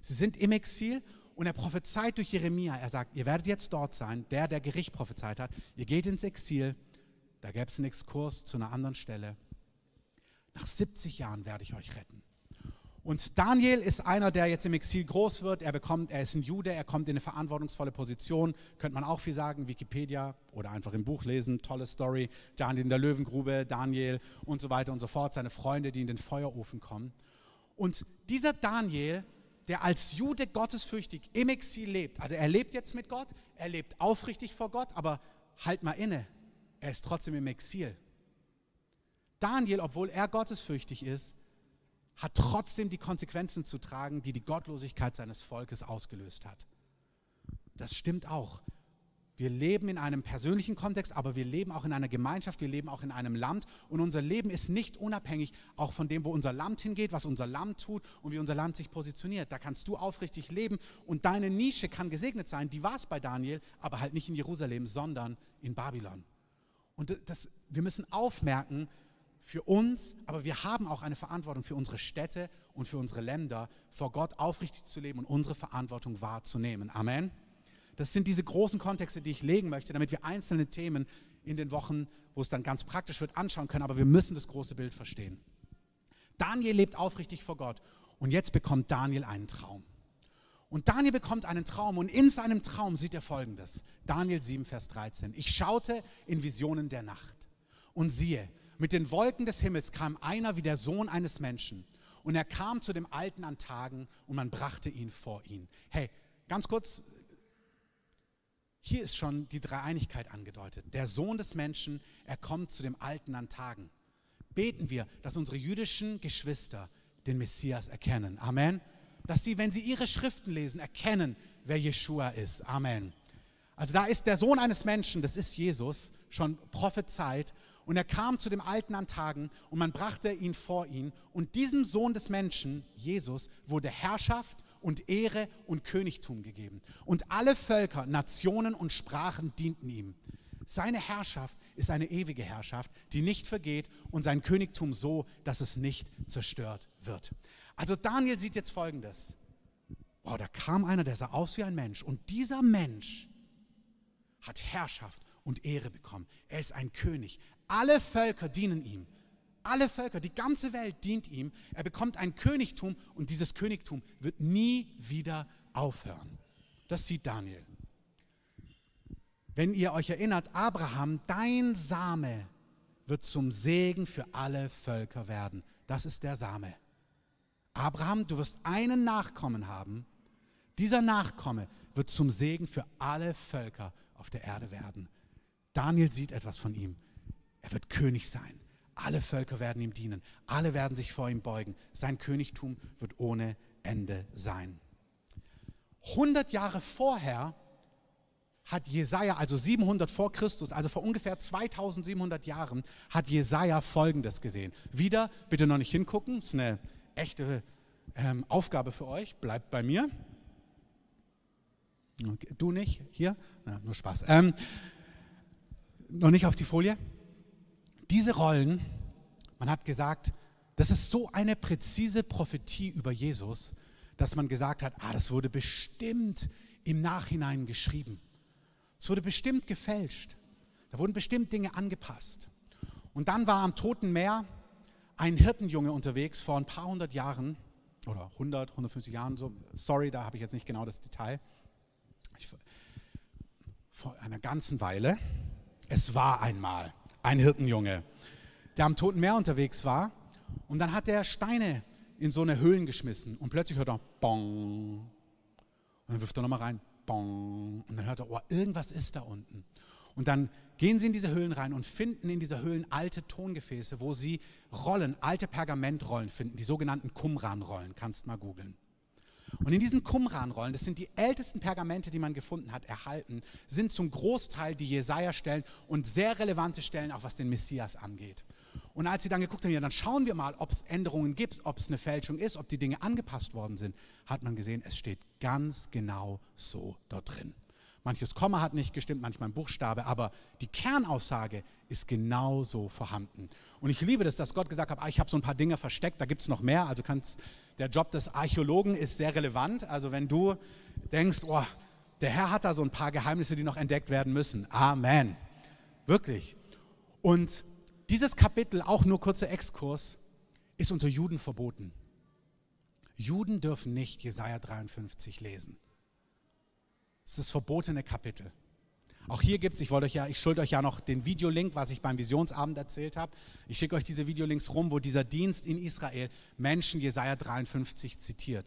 Sie sind im Exil und er prophezeit durch Jeremia. Er sagt, ihr werdet jetzt dort sein, der, der Gericht prophezeit hat. Ihr geht ins Exil da gäbe es einen Exkurs zu einer anderen Stelle. Nach 70 Jahren werde ich euch retten. Und Daniel ist einer, der jetzt im Exil groß wird. Er bekommt, er ist ein Jude, er kommt in eine verantwortungsvolle Position. Könnte man auch viel sagen, Wikipedia oder einfach im Buch lesen. Tolle Story. Daniel in der Löwengrube, Daniel und so weiter und so fort. Seine Freunde, die in den Feuerofen kommen. Und dieser Daniel, der als Jude gottesfürchtig im Exil lebt, also er lebt jetzt mit Gott, er lebt aufrichtig vor Gott, aber halt mal inne er ist trotzdem im Exil. Daniel, obwohl er gottesfürchtig ist, hat trotzdem die Konsequenzen zu tragen, die die Gottlosigkeit seines Volkes ausgelöst hat. Das stimmt auch. Wir leben in einem persönlichen Kontext, aber wir leben auch in einer Gemeinschaft, wir leben auch in einem Land und unser Leben ist nicht unabhängig auch von dem, wo unser Land hingeht, was unser Land tut und wie unser Land sich positioniert. Da kannst du aufrichtig leben und deine Nische kann gesegnet sein. Die war es bei Daniel, aber halt nicht in Jerusalem, sondern in Babylon. Und das, wir müssen aufmerken, für uns, aber wir haben auch eine Verantwortung für unsere Städte und für unsere Länder, vor Gott aufrichtig zu leben und unsere Verantwortung wahrzunehmen. Amen. Das sind diese großen Kontexte, die ich legen möchte, damit wir einzelne Themen in den Wochen, wo es dann ganz praktisch wird, anschauen können. Aber wir müssen das große Bild verstehen. Daniel lebt aufrichtig vor Gott und jetzt bekommt Daniel einen Traum. Und Daniel bekommt einen Traum und in seinem Traum sieht er folgendes. Daniel 7, Vers 13. Ich schaute in Visionen der Nacht und siehe, mit den Wolken des Himmels kam einer wie der Sohn eines Menschen. Und er kam zu dem Alten an Tagen und man brachte ihn vor ihn. Hey, ganz kurz, hier ist schon die Dreieinigkeit angedeutet. Der Sohn des Menschen, er kommt zu dem Alten an Tagen. Beten wir, dass unsere jüdischen Geschwister den Messias erkennen. Amen dass sie, wenn sie ihre Schriften lesen, erkennen, wer Jeshua ist. Amen. Also da ist der Sohn eines Menschen, das ist Jesus, schon prophezeit. Und er kam zu dem Alten an Tagen und man brachte ihn vor ihn. Und diesem Sohn des Menschen, Jesus, wurde Herrschaft und Ehre und Königtum gegeben. Und alle Völker, Nationen und Sprachen dienten ihm. Seine Herrschaft ist eine ewige Herrschaft, die nicht vergeht und sein Königtum so, dass es nicht zerstört wird. Also Daniel sieht jetzt Folgendes. Wow, da kam einer, der sah aus wie ein Mensch. Und dieser Mensch hat Herrschaft und Ehre bekommen. Er ist ein König. Alle Völker dienen ihm. Alle Völker, die ganze Welt dient ihm. Er bekommt ein Königtum und dieses Königtum wird nie wieder aufhören. Das sieht Daniel. Wenn ihr euch erinnert, Abraham, dein Same wird zum Segen für alle Völker werden. Das ist der Same. Abraham, du wirst einen Nachkommen haben. Dieser Nachkomme wird zum Segen für alle Völker auf der Erde werden. Daniel sieht etwas von ihm. Er wird König sein. Alle Völker werden ihm dienen. Alle werden sich vor ihm beugen. Sein Königtum wird ohne Ende sein. 100 Jahre vorher hat Jesaja, also 700 vor Christus, also vor ungefähr 2700 Jahren, hat Jesaja Folgendes gesehen. Wieder, bitte noch nicht hingucken, ist eine echte ähm, Aufgabe für euch, bleibt bei mir. Du nicht, hier? Na, nur Spaß. Ähm, noch nicht auf die Folie. Diese Rollen, man hat gesagt, das ist so eine präzise Prophetie über Jesus, dass man gesagt hat, ah, das wurde bestimmt im Nachhinein geschrieben. Es wurde bestimmt gefälscht. Da wurden bestimmt Dinge angepasst. Und dann war am Toten Meer ein Hirtenjunge unterwegs vor ein paar hundert Jahren oder 100, 150 Jahren so. Sorry, da habe ich jetzt nicht genau das Detail. Ich, vor einer ganzen Weile. Es war einmal ein Hirtenjunge, der am Toten Meer unterwegs war und dann hat er Steine in so eine Höhlen geschmissen und plötzlich hört er Bong. Und dann wirft er nochmal rein, Bong. Und dann hört er, oh, irgendwas ist da unten. Und dann gehen sie in diese Höhlen rein und finden in dieser Höhlen alte Tongefäße, wo sie Rollen, alte Pergamentrollen finden, die sogenannten Qumran-Rollen, kannst mal googeln. Und in diesen Qumran-Rollen, das sind die ältesten Pergamente, die man gefunden hat, erhalten, sind zum Großteil die Jesaja-Stellen und sehr relevante Stellen, auch was den Messias angeht. Und als sie dann geguckt haben, ja, dann schauen wir mal, ob es Änderungen gibt, ob es eine Fälschung ist, ob die Dinge angepasst worden sind, hat man gesehen, es steht ganz genau so dort drin. Manches Komma hat nicht gestimmt, manchmal ein Buchstabe, aber die Kernaussage ist genauso vorhanden. Und ich liebe das, dass Gott gesagt hat, ah, ich habe so ein paar Dinge versteckt, da gibt es noch mehr. Also kannst, der Job des Archäologen ist sehr relevant. Also wenn du denkst, oh, der Herr hat da so ein paar Geheimnisse, die noch entdeckt werden müssen. Amen. Wirklich. Und dieses Kapitel, auch nur kurzer Exkurs, ist unter Juden verboten. Juden dürfen nicht Jesaja 53 lesen. Ist das verbotene Kapitel. Auch hier gibt es, ich wollte euch ja, ich schulde euch ja noch den Videolink, was ich beim Visionsabend erzählt habe. Ich schicke euch diese Videolinks rum, wo dieser Dienst in Israel Menschen Jesaja 53 zitiert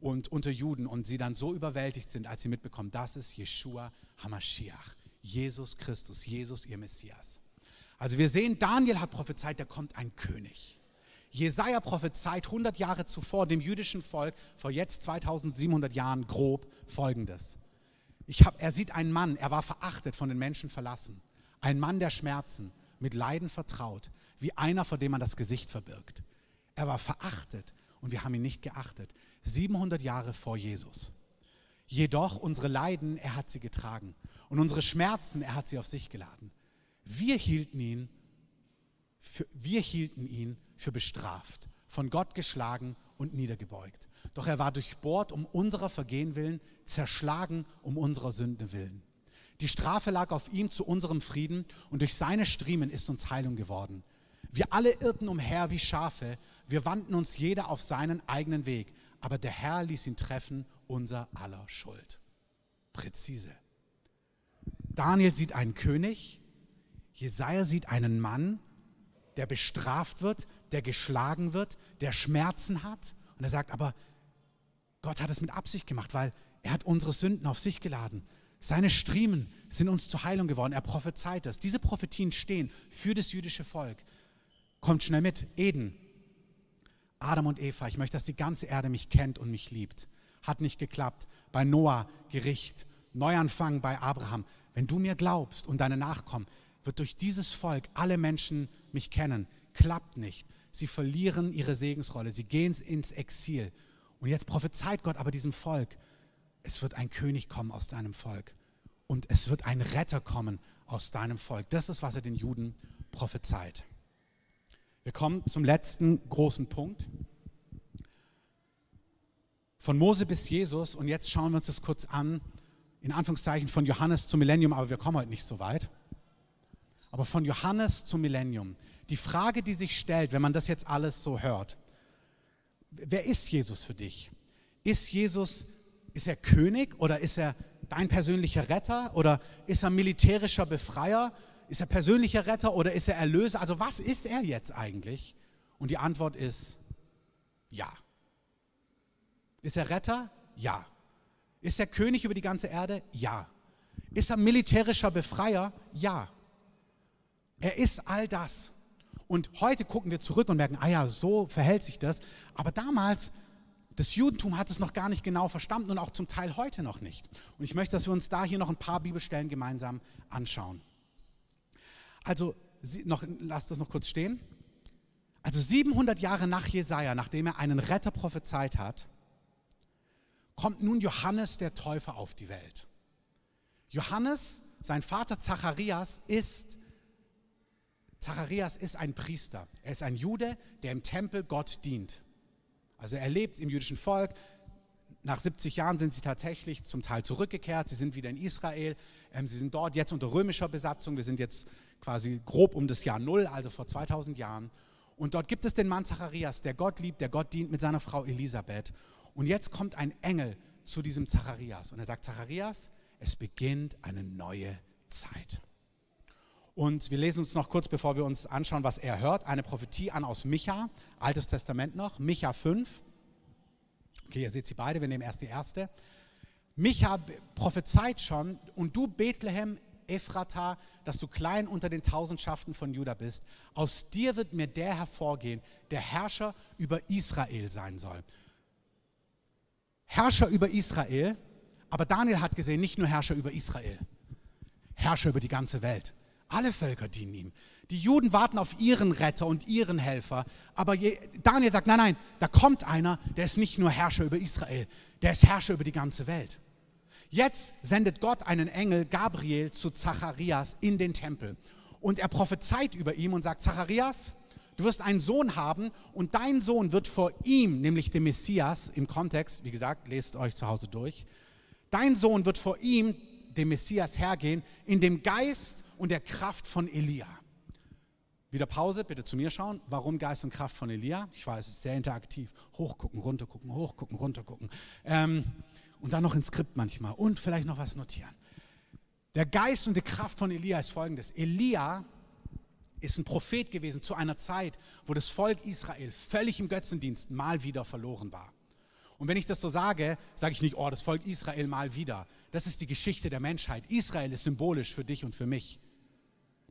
und unter Juden und sie dann so überwältigt sind, als sie mitbekommen, das ist Jeshua Hamashiach, Jesus Christus, Jesus ihr Messias. Also wir sehen, Daniel hat prophezeit, da kommt ein König. Jesaja prophezeit 100 Jahre zuvor dem jüdischen Volk, vor jetzt 2700 Jahren grob, folgendes. Ich hab, er sieht einen Mann, er war verachtet, von den Menschen verlassen. Ein Mann der Schmerzen, mit Leiden vertraut, wie einer, vor dem man das Gesicht verbirgt. Er war verachtet und wir haben ihn nicht geachtet. 700 Jahre vor Jesus. Jedoch unsere Leiden, er hat sie getragen. Und unsere Schmerzen, er hat sie auf sich geladen. Wir hielten ihn für, wir hielten ihn für bestraft, von Gott geschlagen und niedergebeugt. Doch er war durchbohrt um unserer Vergehen willen, zerschlagen um unserer Sünde willen. Die Strafe lag auf ihm zu unserem Frieden und durch seine Striemen ist uns Heilung geworden. Wir alle irrten umher wie Schafe, wir wandten uns jeder auf seinen eigenen Weg, aber der Herr ließ ihn treffen, unser aller Schuld. Präzise. Daniel sieht einen König, Jesaja sieht einen Mann, der bestraft wird, der geschlagen wird, der Schmerzen hat. Und er sagt, aber Gott hat es mit Absicht gemacht, weil er hat unsere Sünden auf sich geladen. Seine Striemen sind uns zur Heilung geworden. Er prophezeit das. Diese Prophetien stehen für das jüdische Volk. Kommt schnell mit. Eden. Adam und Eva. Ich möchte, dass die ganze Erde mich kennt und mich liebt. Hat nicht geklappt. Bei Noah Gericht. Neuanfang bei Abraham. Wenn du mir glaubst und deine Nachkommen, wird durch dieses Volk alle Menschen mich kennen. Klappt nicht. Sie verlieren ihre Segensrolle. Sie gehen ins Exil. Und jetzt prophezeit Gott aber diesem Volk, es wird ein König kommen aus deinem Volk. Und es wird ein Retter kommen aus deinem Volk. Das ist, was er den Juden prophezeit. Wir kommen zum letzten großen Punkt. Von Mose bis Jesus, und jetzt schauen wir uns das kurz an, in Anführungszeichen von Johannes zum Millennium, aber wir kommen heute nicht so weit aber von Johannes zum Millennium. Die Frage, die sich stellt, wenn man das jetzt alles so hört, wer ist Jesus für dich? Ist Jesus, ist er König oder ist er dein persönlicher Retter oder ist er militärischer Befreier? Ist er persönlicher Retter oder ist er Erlöser? Also was ist er jetzt eigentlich? Und die Antwort ist ja. Ist er Retter? Ja. Ist er König über die ganze Erde? Ja. Ist er militärischer Befreier? Ja. Er ist all das. Und heute gucken wir zurück und merken, ah ja, so verhält sich das. Aber damals, das Judentum hat es noch gar nicht genau verstanden und auch zum Teil heute noch nicht. Und ich möchte, dass wir uns da hier noch ein paar Bibelstellen gemeinsam anschauen. Also, noch, lasst das noch kurz stehen. Also 700 Jahre nach Jesaja, nachdem er einen Retter prophezeit hat, kommt nun Johannes der Täufer auf die Welt. Johannes, sein Vater Zacharias, ist Zacharias ist ein Priester. Er ist ein Jude, der im Tempel Gott dient. Also er lebt im jüdischen Volk. Nach 70 Jahren sind sie tatsächlich zum Teil zurückgekehrt. Sie sind wieder in Israel. Ähm, sie sind dort jetzt unter römischer Besatzung. Wir sind jetzt quasi grob um das Jahr Null, also vor 2000 Jahren. Und dort gibt es den Mann Zacharias, der Gott liebt, der Gott dient mit seiner Frau Elisabeth. Und jetzt kommt ein Engel zu diesem Zacharias und er sagt, Zacharias, es beginnt eine neue Zeit. Und wir lesen uns noch kurz, bevor wir uns anschauen, was er hört, eine Prophetie an aus Micha, Altes Testament noch, Micha 5. Okay, ihr seht sie beide, wir nehmen erst die erste. Micha prophezeit schon, und du Bethlehem, Ephrata, dass du klein unter den Tausendschaften von Juda bist. Aus dir wird mir der hervorgehen, der Herrscher über Israel sein soll. Herrscher über Israel, aber Daniel hat gesehen, nicht nur Herrscher über Israel, Herrscher über die ganze Welt. Alle Völker dienen ihm. Die Juden warten auf ihren Retter und ihren Helfer. Aber Daniel sagt, nein, nein, da kommt einer, der ist nicht nur Herrscher über Israel, der ist Herrscher über die ganze Welt. Jetzt sendet Gott einen Engel, Gabriel, zu Zacharias in den Tempel. Und er prophezeit über ihm und sagt, Zacharias, du wirst einen Sohn haben und dein Sohn wird vor ihm, nämlich dem Messias, im Kontext, wie gesagt, lest euch zu Hause durch, dein Sohn wird vor ihm, dem Messias, hergehen, in dem Geist und der Kraft von Elia. Wieder Pause, bitte zu mir schauen. Warum Geist und Kraft von Elia? Ich weiß, es ist sehr interaktiv. Hochgucken, runtergucken, hochgucken, runtergucken. Ähm, und dann noch ein Skript manchmal und vielleicht noch was notieren. Der Geist und die Kraft von Elia ist folgendes. Elia ist ein Prophet gewesen zu einer Zeit, wo das Volk Israel völlig im Götzendienst mal wieder verloren war. Und wenn ich das so sage, sage ich nicht, oh, das Volk Israel mal wieder. Das ist die Geschichte der Menschheit. Israel ist symbolisch für dich und für mich.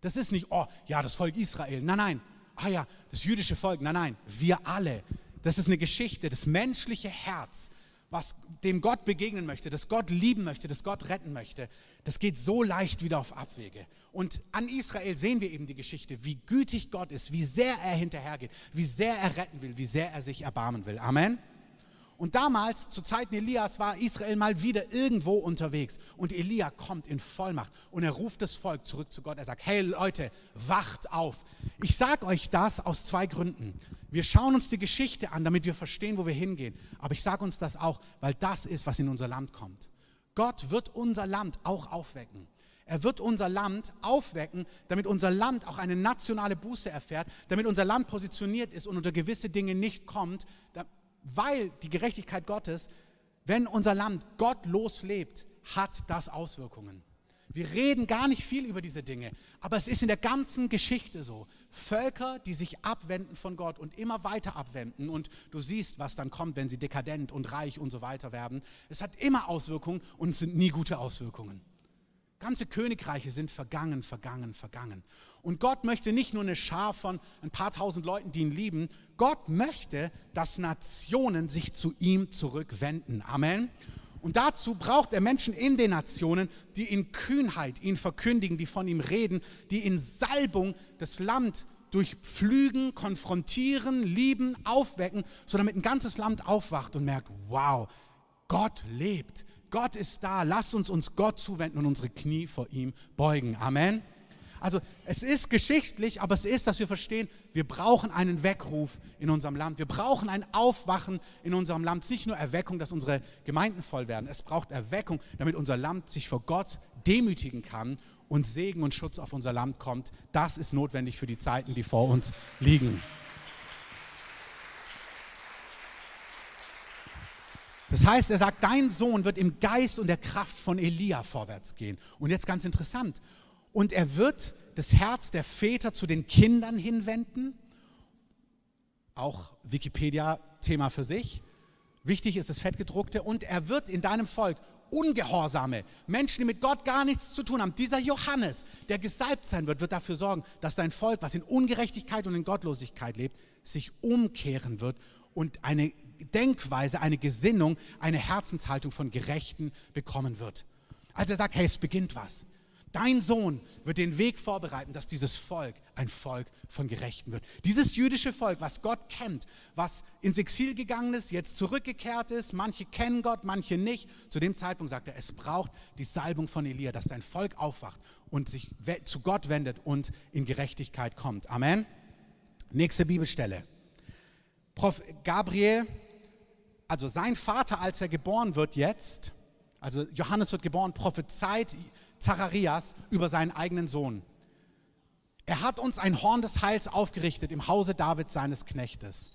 Das ist nicht, oh, ja, das Volk Israel. Nein, nein. Ah ja, das jüdische Volk. Nein, nein. Wir alle. Das ist eine Geschichte, das menschliche Herz, was dem Gott begegnen möchte, das Gott lieben möchte, das Gott retten möchte, das geht so leicht wieder auf Abwege. Und an Israel sehen wir eben die Geschichte, wie gütig Gott ist, wie sehr er hinterhergeht, wie sehr er retten will, wie sehr er sich erbarmen will. Amen. Und damals, zu Zeiten Elias, war Israel mal wieder irgendwo unterwegs. Und Elia kommt in Vollmacht und er ruft das Volk zurück zu Gott. Er sagt, hey Leute, wacht auf. Ich sage euch das aus zwei Gründen. Wir schauen uns die Geschichte an, damit wir verstehen, wo wir hingehen. Aber ich sage uns das auch, weil das ist, was in unser Land kommt. Gott wird unser Land auch aufwecken. Er wird unser Land aufwecken, damit unser Land auch eine nationale Buße erfährt, damit unser Land positioniert ist und unter gewisse Dinge nicht kommt, weil die Gerechtigkeit Gottes, wenn unser Land gottlos lebt, hat das Auswirkungen. Wir reden gar nicht viel über diese Dinge, aber es ist in der ganzen Geschichte so. Völker, die sich abwenden von Gott und immer weiter abwenden und du siehst, was dann kommt, wenn sie dekadent und reich und so weiter werden. Es hat immer Auswirkungen und es sind nie gute Auswirkungen. Ganze Königreiche sind vergangen, vergangen, vergangen. Und Gott möchte nicht nur eine Schar von ein paar tausend Leuten, die ihn lieben. Gott möchte, dass Nationen sich zu ihm zurückwenden. Amen. Und dazu braucht er Menschen in den Nationen, die in Kühnheit ihn verkündigen, die von ihm reden, die in Salbung das Land durchpflügen, konfrontieren, lieben, aufwecken, so damit ein ganzes Land aufwacht und merkt, wow, Gott lebt. Gott ist da. Lasst uns uns Gott zuwenden und unsere Knie vor ihm beugen. Amen. Also es ist geschichtlich, aber es ist, dass wir verstehen, wir brauchen einen Weckruf in unserem Land. Wir brauchen ein Aufwachen in unserem Land. Nicht nur Erweckung, dass unsere Gemeinden voll werden. Es braucht Erweckung, damit unser Land sich vor Gott demütigen kann und Segen und Schutz auf unser Land kommt. Das ist notwendig für die Zeiten, die vor uns liegen. Das heißt, er sagt, dein Sohn wird im Geist und der Kraft von Elia vorwärts gehen. Und jetzt ganz interessant. Und er wird das Herz der Väter zu den Kindern hinwenden. Auch Wikipedia-Thema für sich. Wichtig ist das Fettgedruckte. Und er wird in deinem Volk Ungehorsame, Menschen, die mit Gott gar nichts zu tun haben. Dieser Johannes, der gesalbt sein wird, wird dafür sorgen, dass dein Volk, was in Ungerechtigkeit und in Gottlosigkeit lebt, sich umkehren wird und eine Denkweise, eine Gesinnung, eine Herzenshaltung von Gerechten bekommen wird. Also er sagt, hey, es beginnt was. Dein Sohn wird den Weg vorbereiten, dass dieses Volk ein Volk von Gerechten wird. Dieses jüdische Volk, was Gott kennt, was ins Exil gegangen ist, jetzt zurückgekehrt ist, manche kennen Gott, manche nicht. Zu dem Zeitpunkt sagt er, es braucht die Salbung von Elia, dass sein Volk aufwacht und sich zu Gott wendet und in Gerechtigkeit kommt. Amen. Nächste Bibelstelle. Prof Gabriel, also sein Vater, als er geboren wird jetzt, also Johannes wird geboren, prophezeit Zacharias über seinen eigenen Sohn. Er hat uns ein Horn des Heils aufgerichtet im Hause Davids seines Knechtes.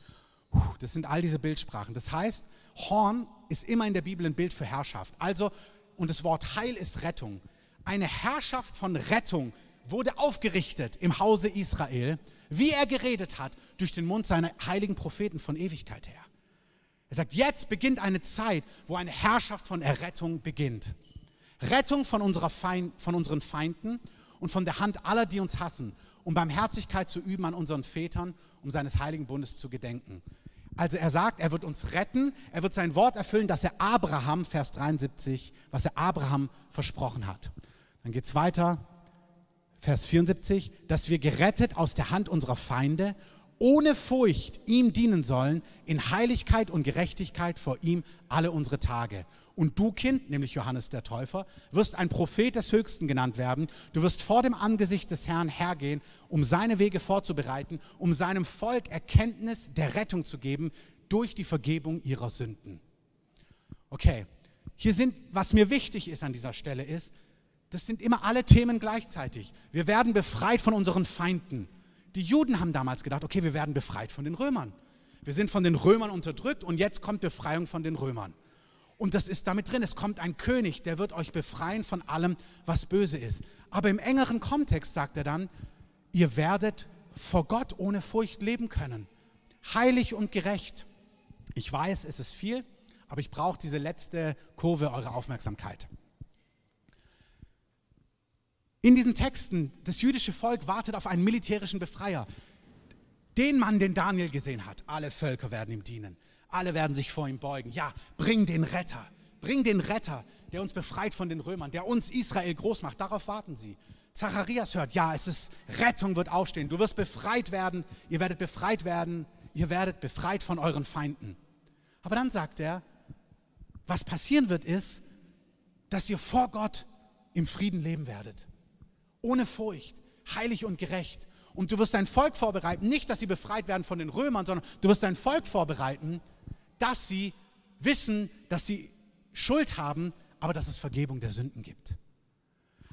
Das sind all diese Bildsprachen. Das heißt, Horn ist immer in der Bibel ein Bild für Herrschaft. Also, und das Wort Heil ist Rettung. Eine Herrschaft von Rettung wurde aufgerichtet im Hause Israel, wie er geredet hat, durch den Mund seiner heiligen Propheten von Ewigkeit her. Er sagt, jetzt beginnt eine Zeit, wo eine Herrschaft von Errettung beginnt. Rettung von, unserer Feind, von unseren Feinden und von der Hand aller, die uns hassen, um Barmherzigkeit zu üben an unseren Vätern, um seines heiligen Bundes zu gedenken. Also er sagt, er wird uns retten, er wird sein Wort erfüllen, das er Abraham, Vers 73, was er Abraham versprochen hat. Dann geht es weiter, Vers 74, dass wir gerettet aus der Hand unserer Feinde ohne Furcht ihm dienen sollen, in Heiligkeit und Gerechtigkeit vor ihm alle unsere Tage. Und du, Kind, nämlich Johannes der Täufer, wirst ein Prophet des Höchsten genannt werden. Du wirst vor dem Angesicht des Herrn hergehen, um seine Wege vorzubereiten, um seinem Volk Erkenntnis der Rettung zu geben durch die Vergebung ihrer Sünden. Okay, hier sind, was mir wichtig ist an dieser Stelle ist, das sind immer alle Themen gleichzeitig. Wir werden befreit von unseren Feinden. Die Juden haben damals gedacht, okay, wir werden befreit von den Römern. Wir sind von den Römern unterdrückt und jetzt kommt Befreiung von den Römern. Und das ist damit drin. Es kommt ein König, der wird euch befreien von allem, was böse ist. Aber im engeren Kontext sagt er dann, ihr werdet vor Gott ohne Furcht leben können. Heilig und gerecht. Ich weiß, es ist viel, aber ich brauche diese letzte Kurve eurer Aufmerksamkeit. In diesen Texten, das jüdische Volk wartet auf einen militärischen Befreier. Den Mann, den Daniel gesehen hat. Alle Völker werden ihm dienen. Alle werden sich vor ihm beugen. Ja, bring den Retter. Bring den Retter, der uns befreit von den Römern, der uns Israel groß macht. Darauf warten sie. Zacharias hört, ja, es ist Rettung wird aufstehen. Du wirst befreit werden. Ihr werdet befreit werden. Ihr werdet befreit von euren Feinden. Aber dann sagt er, was passieren wird, ist, dass ihr vor Gott im Frieden leben werdet ohne Furcht, heilig und gerecht. Und du wirst dein Volk vorbereiten, nicht, dass sie befreit werden von den Römern, sondern du wirst dein Volk vorbereiten, dass sie wissen, dass sie Schuld haben, aber dass es Vergebung der Sünden gibt.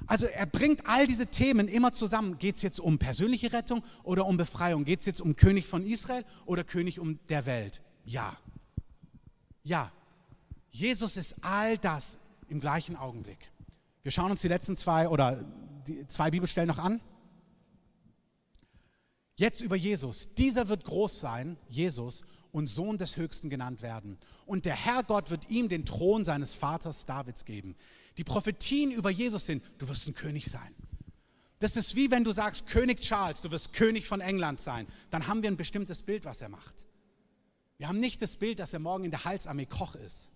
Also er bringt all diese Themen immer zusammen. Geht es jetzt um persönliche Rettung oder um Befreiung? Geht es jetzt um König von Israel oder König um der Welt? Ja. Ja. Jesus ist all das im gleichen Augenblick. Wir schauen uns die letzten zwei oder die zwei Bibelstellen noch an. Jetzt über Jesus. Dieser wird groß sein, Jesus, und Sohn des Höchsten genannt werden. Und der Herr Gott wird ihm den Thron seines Vaters Davids geben. Die Prophetien über Jesus sind, du wirst ein König sein. Das ist wie wenn du sagst, König Charles, du wirst König von England sein. Dann haben wir ein bestimmtes Bild, was er macht. Wir haben nicht das Bild, dass er morgen in der Halsarmee Koch ist.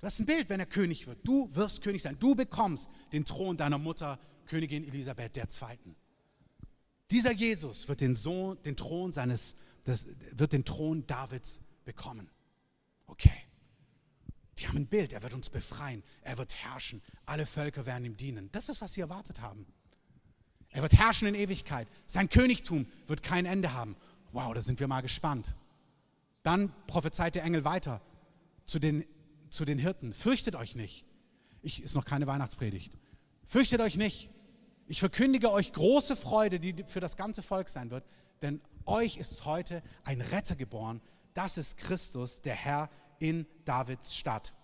Du hast ein Bild, wenn er König wird. Du wirst König sein. Du bekommst den Thron deiner Mutter, Königin Elisabeth II. Dieser Jesus wird den, Sohn, den Thron seines, das, wird den Thron Davids bekommen. Okay. Die haben ein Bild. Er wird uns befreien. Er wird herrschen. Alle Völker werden ihm dienen. Das ist, was sie erwartet haben. Er wird herrschen in Ewigkeit. Sein Königtum wird kein Ende haben. Wow, da sind wir mal gespannt. Dann prophezeit der Engel weiter zu den zu den Hirten, fürchtet euch nicht. Ich ist noch keine Weihnachtspredigt. Fürchtet euch nicht. Ich verkündige euch große Freude, die für das ganze Volk sein wird, denn euch ist heute ein Retter geboren. Das ist Christus, der Herr in Davids Stadt.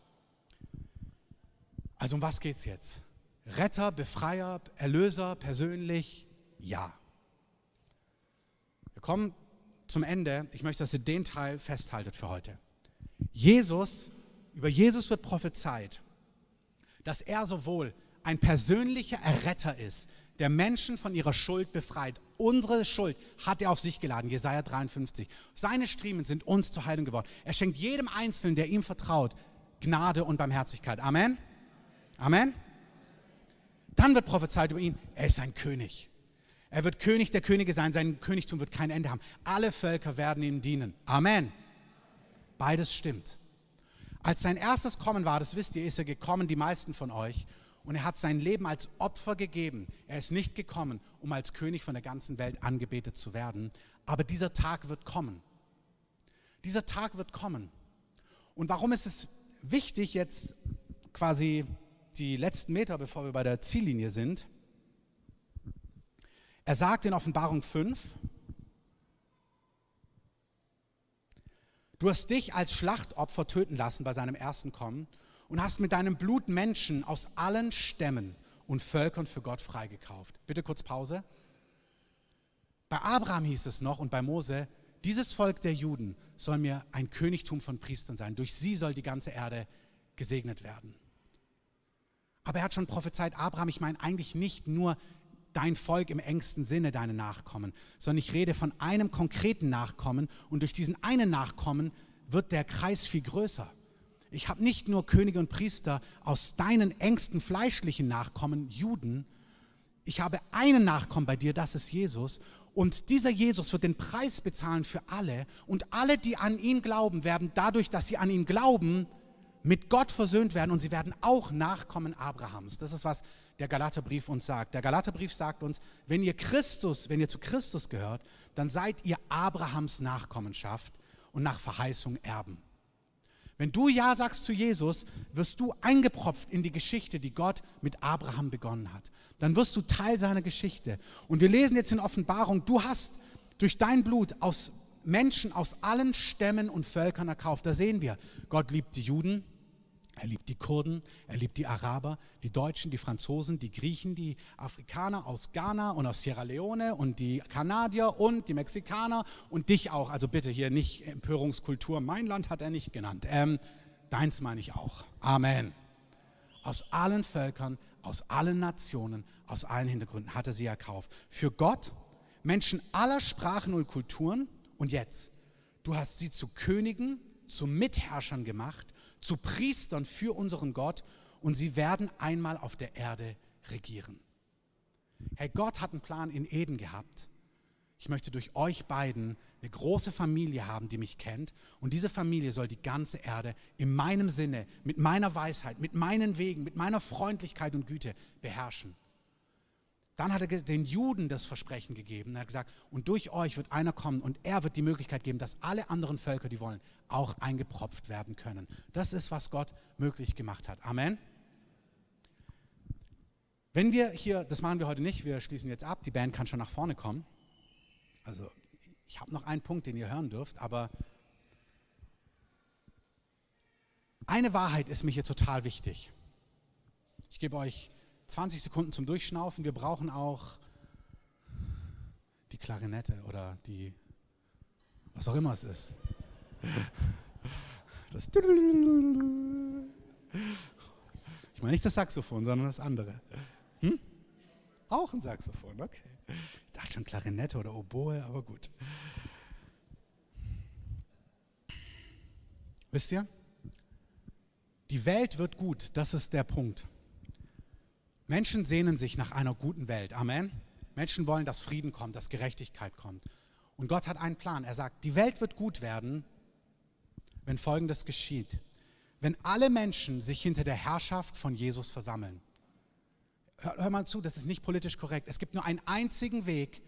Also um was geht es jetzt? Retter, Befreier, Erlöser, persönlich? Ja. Wir kommen zum Ende. Ich möchte, dass ihr den Teil festhaltet für heute. Jesus über Jesus wird prophezeit, dass er sowohl ein persönlicher Erretter ist, der Menschen von ihrer Schuld befreit, Unsere Schuld hat er auf sich geladen, Jesaja 53. Seine Striemen sind uns zur Heilung geworden. Er schenkt jedem Einzelnen, der ihm vertraut, Gnade und Barmherzigkeit. Amen. Amen. Dann wird prophezeit über ihn, er ist ein König. Er wird König der Könige sein, sein Königtum wird kein Ende haben. Alle Völker werden ihm dienen. Amen. Beides stimmt. Als sein erstes Kommen war, das wisst ihr, ist er gekommen, die meisten von euch, und er hat sein Leben als Opfer gegeben. Er ist nicht gekommen, um als König von der ganzen Welt angebetet zu werden, aber dieser Tag wird kommen. Dieser Tag wird kommen. Und warum ist es wichtig, jetzt quasi die letzten Meter, bevor wir bei der Ziellinie sind? Er sagt in Offenbarung 5, du hast dich als Schlachtopfer töten lassen bei seinem ersten Kommen und hast mit deinem Blut Menschen aus allen Stämmen und Völkern für Gott freigekauft. Bitte kurz Pause. Bei Abraham hieß es noch und bei Mose, dieses Volk der Juden soll mir ein Königtum von Priestern sein. Durch sie soll die ganze Erde gesegnet werden. Aber er hat schon prophezeit, Abraham, ich meine eigentlich nicht nur dein Volk im engsten Sinne, deine Nachkommen, sondern ich rede von einem konkreten Nachkommen und durch diesen einen Nachkommen wird der Kreis viel größer. Ich habe nicht nur Könige und Priester aus deinen engsten fleischlichen Nachkommen, Juden. Ich habe einen Nachkommen bei dir, das ist Jesus. Und dieser Jesus wird den Preis bezahlen für alle. Und alle, die an ihn glauben, werden dadurch, dass sie an ihn glauben, mit Gott versöhnt werden und sie werden auch Nachkommen Abrahams. Das ist, was der Galaterbrief uns sagt. Der Galaterbrief sagt uns, wenn ihr Christus, wenn ihr zu Christus gehört, dann seid ihr Abrahams Nachkommenschaft und nach Verheißung Erben. Wenn du Ja sagst zu Jesus, wirst du eingepropft in die Geschichte, die Gott mit Abraham begonnen hat. Dann wirst du Teil seiner Geschichte. Und wir lesen jetzt in Offenbarung, du hast durch dein Blut aus Menschen aus allen Stämmen und Völkern erkauft. Da sehen wir, Gott liebt die Juden, er liebt die Kurden, er liebt die Araber, die Deutschen, die Franzosen, die Griechen, die Afrikaner aus Ghana und aus Sierra Leone und die Kanadier und die Mexikaner und dich auch. Also bitte hier nicht Empörungskultur. Mein Land hat er nicht genannt. Ähm, deins meine ich auch. Amen. Aus allen Völkern, aus allen Nationen, aus allen Hintergründen hat er sie erkauft. Für Gott, Menschen aller Sprachen und Kulturen. Und jetzt, du hast sie zu Königen, zu Mitherrschern gemacht zu Priestern für unseren Gott und sie werden einmal auf der Erde regieren. Herr Gott hat einen Plan in Eden gehabt. Ich möchte durch euch beiden eine große Familie haben, die mich kennt. Und diese Familie soll die ganze Erde in meinem Sinne, mit meiner Weisheit, mit meinen Wegen, mit meiner Freundlichkeit und Güte beherrschen. Dann hat er den Juden das Versprechen gegeben. Er hat gesagt, und durch euch wird einer kommen und er wird die Möglichkeit geben, dass alle anderen Völker, die wollen, auch eingepropft werden können. Das ist, was Gott möglich gemacht hat. Amen. Wenn wir hier, das machen wir heute nicht, wir schließen jetzt ab, die Band kann schon nach vorne kommen. Also ich habe noch einen Punkt, den ihr hören dürft, aber eine Wahrheit ist mir hier total wichtig. Ich gebe euch 20 Sekunden zum Durchschnaufen. Wir brauchen auch die Klarinette oder die, was auch immer es ist. Das ich meine nicht das Saxophon, sondern das andere. Hm? Auch ein Saxophon, okay. Ich dachte schon Klarinette oder Oboe, aber gut. Wisst ihr? Die Welt wird gut, das ist der Punkt. Menschen sehnen sich nach einer guten Welt. Amen. Menschen wollen, dass Frieden kommt, dass Gerechtigkeit kommt. Und Gott hat einen Plan. Er sagt, die Welt wird gut werden, wenn Folgendes geschieht. Wenn alle Menschen sich hinter der Herrschaft von Jesus versammeln. Hör, hör mal zu, das ist nicht politisch korrekt. Es gibt nur einen einzigen Weg,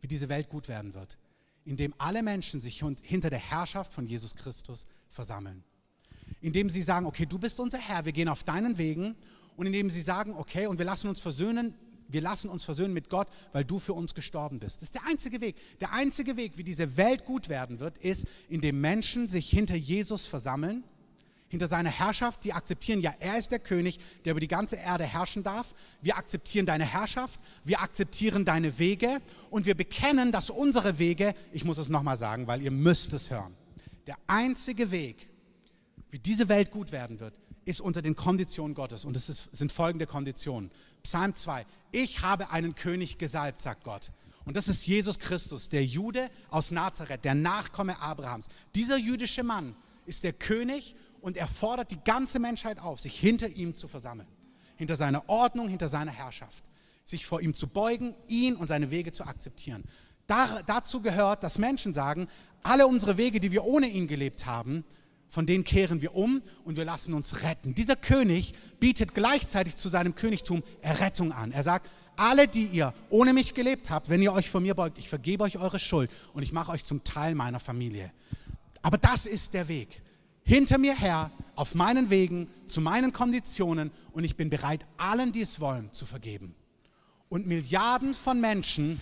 wie diese Welt gut werden wird, indem alle Menschen sich hinter der Herrschaft von Jesus Christus versammeln. Indem sie sagen, okay, du bist unser Herr, wir gehen auf deinen Wegen und indem sie sagen, okay, und wir lassen uns versöhnen, wir lassen uns versöhnen mit Gott, weil du für uns gestorben bist. Das ist der einzige Weg. Der einzige Weg, wie diese Welt gut werden wird, ist, indem Menschen sich hinter Jesus versammeln, hinter seiner Herrschaft. Die akzeptieren, ja, er ist der König, der über die ganze Erde herrschen darf. Wir akzeptieren deine Herrschaft, wir akzeptieren deine Wege und wir bekennen, dass unsere Wege, ich muss es nochmal sagen, weil ihr müsst es hören, der einzige Weg, wie diese Welt gut werden wird, ist unter den Konditionen Gottes und es ist, sind folgende Konditionen. Psalm 2, ich habe einen König gesalbt, sagt Gott. Und das ist Jesus Christus, der Jude aus Nazareth, der Nachkomme Abrahams. Dieser jüdische Mann ist der König und er fordert die ganze Menschheit auf, sich hinter ihm zu versammeln. Hinter seiner Ordnung, hinter seiner Herrschaft. Sich vor ihm zu beugen, ihn und seine Wege zu akzeptieren. Da, dazu gehört, dass Menschen sagen, alle unsere Wege, die wir ohne ihn gelebt haben, von denen kehren wir um und wir lassen uns retten. Dieser König bietet gleichzeitig zu seinem Königtum Errettung an. Er sagt, alle, die ihr ohne mich gelebt habt, wenn ihr euch vor mir beugt, ich vergebe euch eure Schuld und ich mache euch zum Teil meiner Familie. Aber das ist der Weg. Hinter mir her, auf meinen Wegen, zu meinen Konditionen und ich bin bereit, allen, die es wollen, zu vergeben. Und Milliarden von Menschen,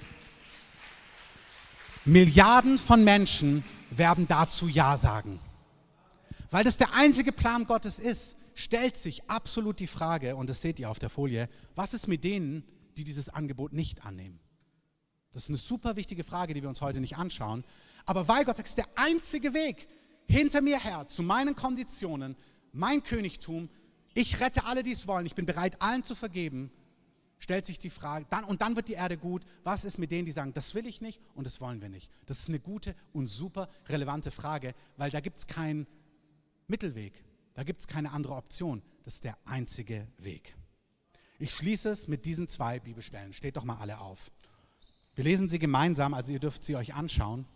Milliarden von Menschen werden dazu Ja sagen. Weil das der einzige Plan Gottes ist, stellt sich absolut die Frage, und das seht ihr auf der Folie, was ist mit denen, die dieses Angebot nicht annehmen? Das ist eine super wichtige Frage, die wir uns heute nicht anschauen. Aber weil Gott sagt, es ist der einzige Weg hinter mir her zu meinen Konditionen, mein Königtum, ich rette alle, die es wollen, ich bin bereit, allen zu vergeben, stellt sich die Frage, dann, und dann wird die Erde gut, was ist mit denen, die sagen, das will ich nicht und das wollen wir nicht? Das ist eine gute und super relevante Frage, weil da gibt es keinen Mittelweg. Da gibt es keine andere Option. Das ist der einzige Weg. Ich schließe es mit diesen zwei Bibelstellen. Steht doch mal alle auf. Wir lesen sie gemeinsam, also ihr dürft sie euch anschauen.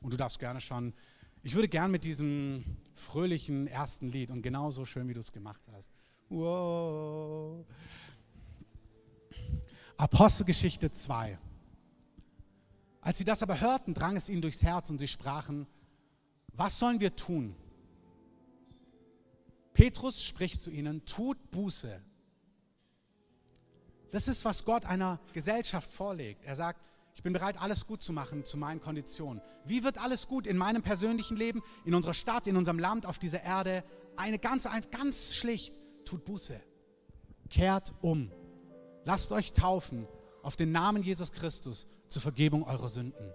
Und du darfst gerne schon, ich würde gern mit diesem fröhlichen ersten Lied und genauso schön, wie du es gemacht hast. Wow. Apostelgeschichte 2. Als sie das aber hörten, drang es ihnen durchs Herz und sie sprachen, was sollen wir tun? Petrus spricht zu ihnen, tut Buße. Das ist, was Gott einer Gesellschaft vorlegt. Er sagt, ich bin bereit, alles gut zu machen zu meinen Konditionen. Wie wird alles gut in meinem persönlichen Leben, in unserer Stadt, in unserem Land, auf dieser Erde? Eine ganz, ganz schlicht, tut Buße. Kehrt um. Lasst euch taufen auf den Namen Jesus Christus zur Vergebung eurer Sünden.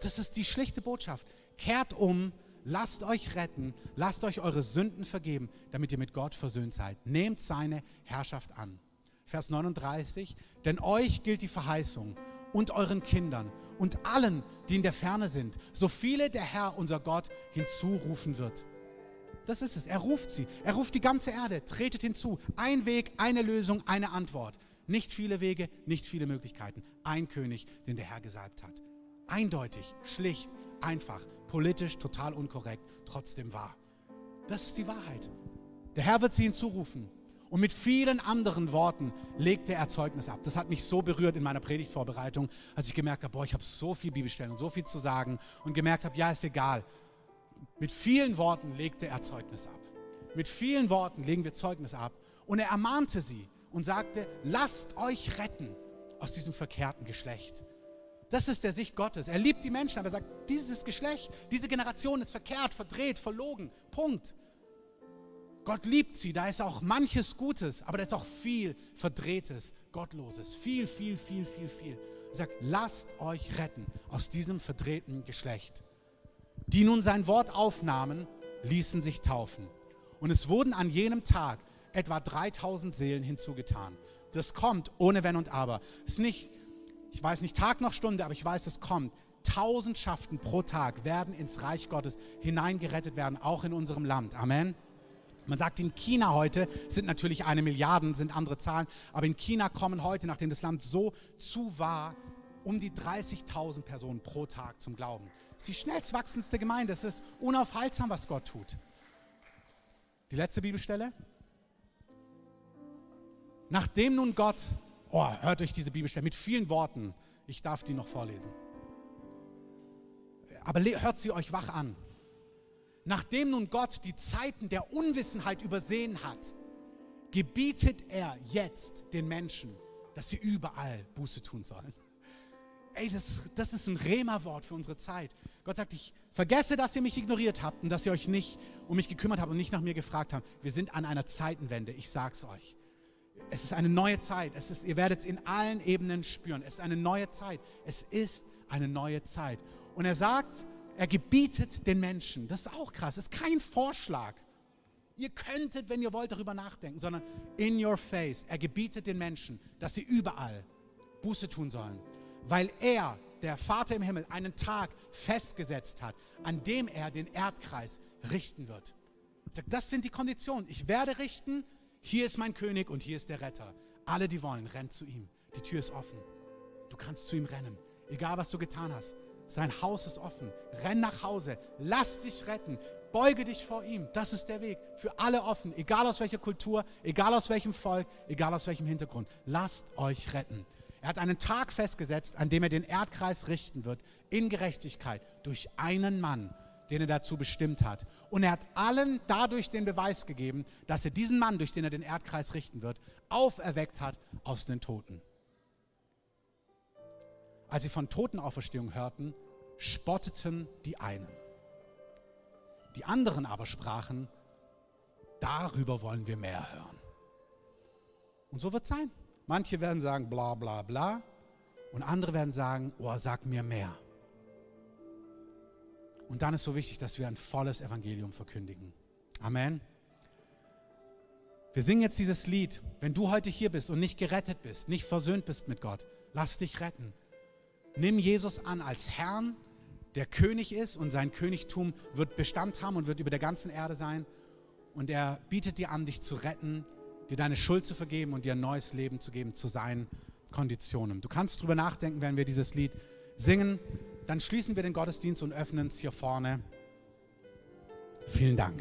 Das ist die schlichte Botschaft. Kehrt um, lasst euch retten, lasst euch eure Sünden vergeben, damit ihr mit Gott versöhnt seid. Nehmt seine Herrschaft an. Vers 39, denn euch gilt die Verheißung und euren Kindern und allen, die in der Ferne sind, so viele der Herr, unser Gott, hinzurufen wird. Das ist es. Er ruft sie. Er ruft die ganze Erde. Tretet hinzu. Ein Weg, eine Lösung, eine Antwort. Nicht viele Wege, nicht viele Möglichkeiten. Ein König, den der Herr gesalbt hat. Eindeutig, schlicht, einfach, politisch total unkorrekt, trotzdem wahr. Das ist die Wahrheit. Der Herr wird sie hinzurufen. Und mit vielen anderen Worten legte er Zeugnis ab. Das hat mich so berührt in meiner Predigtvorbereitung, als ich gemerkt habe, boah, ich habe so viel Bibelstellen und so viel zu sagen und gemerkt habe, ja, ist egal. Mit vielen Worten legte er Zeugnis ab. Mit vielen Worten legen wir Zeugnis ab. Und er ermahnte sie und sagte, lasst euch retten aus diesem verkehrten Geschlecht. Das ist der Sicht Gottes. Er liebt die Menschen, aber er sagt, dieses Geschlecht, diese Generation ist verkehrt, verdreht, verlogen. Punkt. Gott liebt sie, da ist auch manches Gutes, aber da ist auch viel Verdrehtes, Gottloses. Viel, viel, viel, viel, viel. Er sagt, lasst euch retten aus diesem verdrehten Geschlecht. Die nun sein Wort aufnahmen, ließen sich taufen. Und es wurden an jenem Tag etwa 3000 Seelen hinzugetan. Das kommt ohne Wenn und Aber. Es ist nicht ich weiß nicht Tag noch Stunde, aber ich weiß, es kommt. Tausendschaften pro Tag werden ins Reich Gottes hineingerettet werden, auch in unserem Land. Amen. Man sagt, in China heute sind natürlich eine Milliarde, sind andere Zahlen, aber in China kommen heute, nachdem das Land so zu war, um die 30.000 Personen pro Tag zum Glauben. Das ist die schnellst wachsendste Gemeinde. Es ist unaufhaltsam, was Gott tut. Die letzte Bibelstelle. Nachdem nun Gott Oh, hört euch diese Bibelstelle mit vielen Worten. Ich darf die noch vorlesen. Aber hört sie euch wach an. Nachdem nun Gott die Zeiten der Unwissenheit übersehen hat, gebietet er jetzt den Menschen, dass sie überall Buße tun sollen. Ey, das, das ist ein Rema-Wort für unsere Zeit. Gott sagt, ich vergesse, dass ihr mich ignoriert habt und dass ihr euch nicht um mich gekümmert habt und nicht nach mir gefragt habt. Wir sind an einer Zeitenwende, ich sag's euch. Es ist eine neue Zeit. Es ist, ihr werdet es in allen Ebenen spüren. Es ist eine neue Zeit. Es ist eine neue Zeit. Und er sagt, er gebietet den Menschen. Das ist auch krass. Es ist kein Vorschlag. Ihr könntet, wenn ihr wollt, darüber nachdenken, sondern in your face. Er gebietet den Menschen, dass sie überall Buße tun sollen. weil er, der Vater im Himmel, einen Tag festgesetzt hat, an dem er den Erdkreis richten wird. Das sind die Konditionen. Ich werde richten. Hier ist mein König und hier ist der Retter. Alle, die wollen, rennen zu ihm. Die Tür ist offen. Du kannst zu ihm rennen. Egal, was du getan hast. Sein Haus ist offen. Renn nach Hause. Lass dich retten. Beuge dich vor ihm. Das ist der Weg. Für alle offen. Egal aus welcher Kultur, egal aus welchem Volk, egal aus welchem Hintergrund. Lasst euch retten. Er hat einen Tag festgesetzt, an dem er den Erdkreis richten wird. In Gerechtigkeit. Durch einen Mann den er dazu bestimmt hat. Und er hat allen dadurch den Beweis gegeben, dass er diesen Mann, durch den er den Erdkreis richten wird, auferweckt hat aus den Toten. Als sie von Totenauferstehung hörten, spotteten die einen. Die anderen aber sprachen, darüber wollen wir mehr hören. Und so wird es sein. Manche werden sagen, bla bla bla. Und andere werden sagen, oh, sag mir mehr. Und dann ist so wichtig, dass wir ein volles Evangelium verkündigen. Amen. Wir singen jetzt dieses Lied. Wenn du heute hier bist und nicht gerettet bist, nicht versöhnt bist mit Gott, lass dich retten. Nimm Jesus an als Herrn, der König ist und sein Königtum wird Bestand haben und wird über der ganzen Erde sein. Und er bietet dir an, dich zu retten, dir deine Schuld zu vergeben und dir ein neues Leben zu geben zu seinen Konditionen. Du kannst darüber nachdenken, wenn wir dieses Lied singen. Dann schließen wir den Gottesdienst und öffnen es hier vorne. Vielen Dank.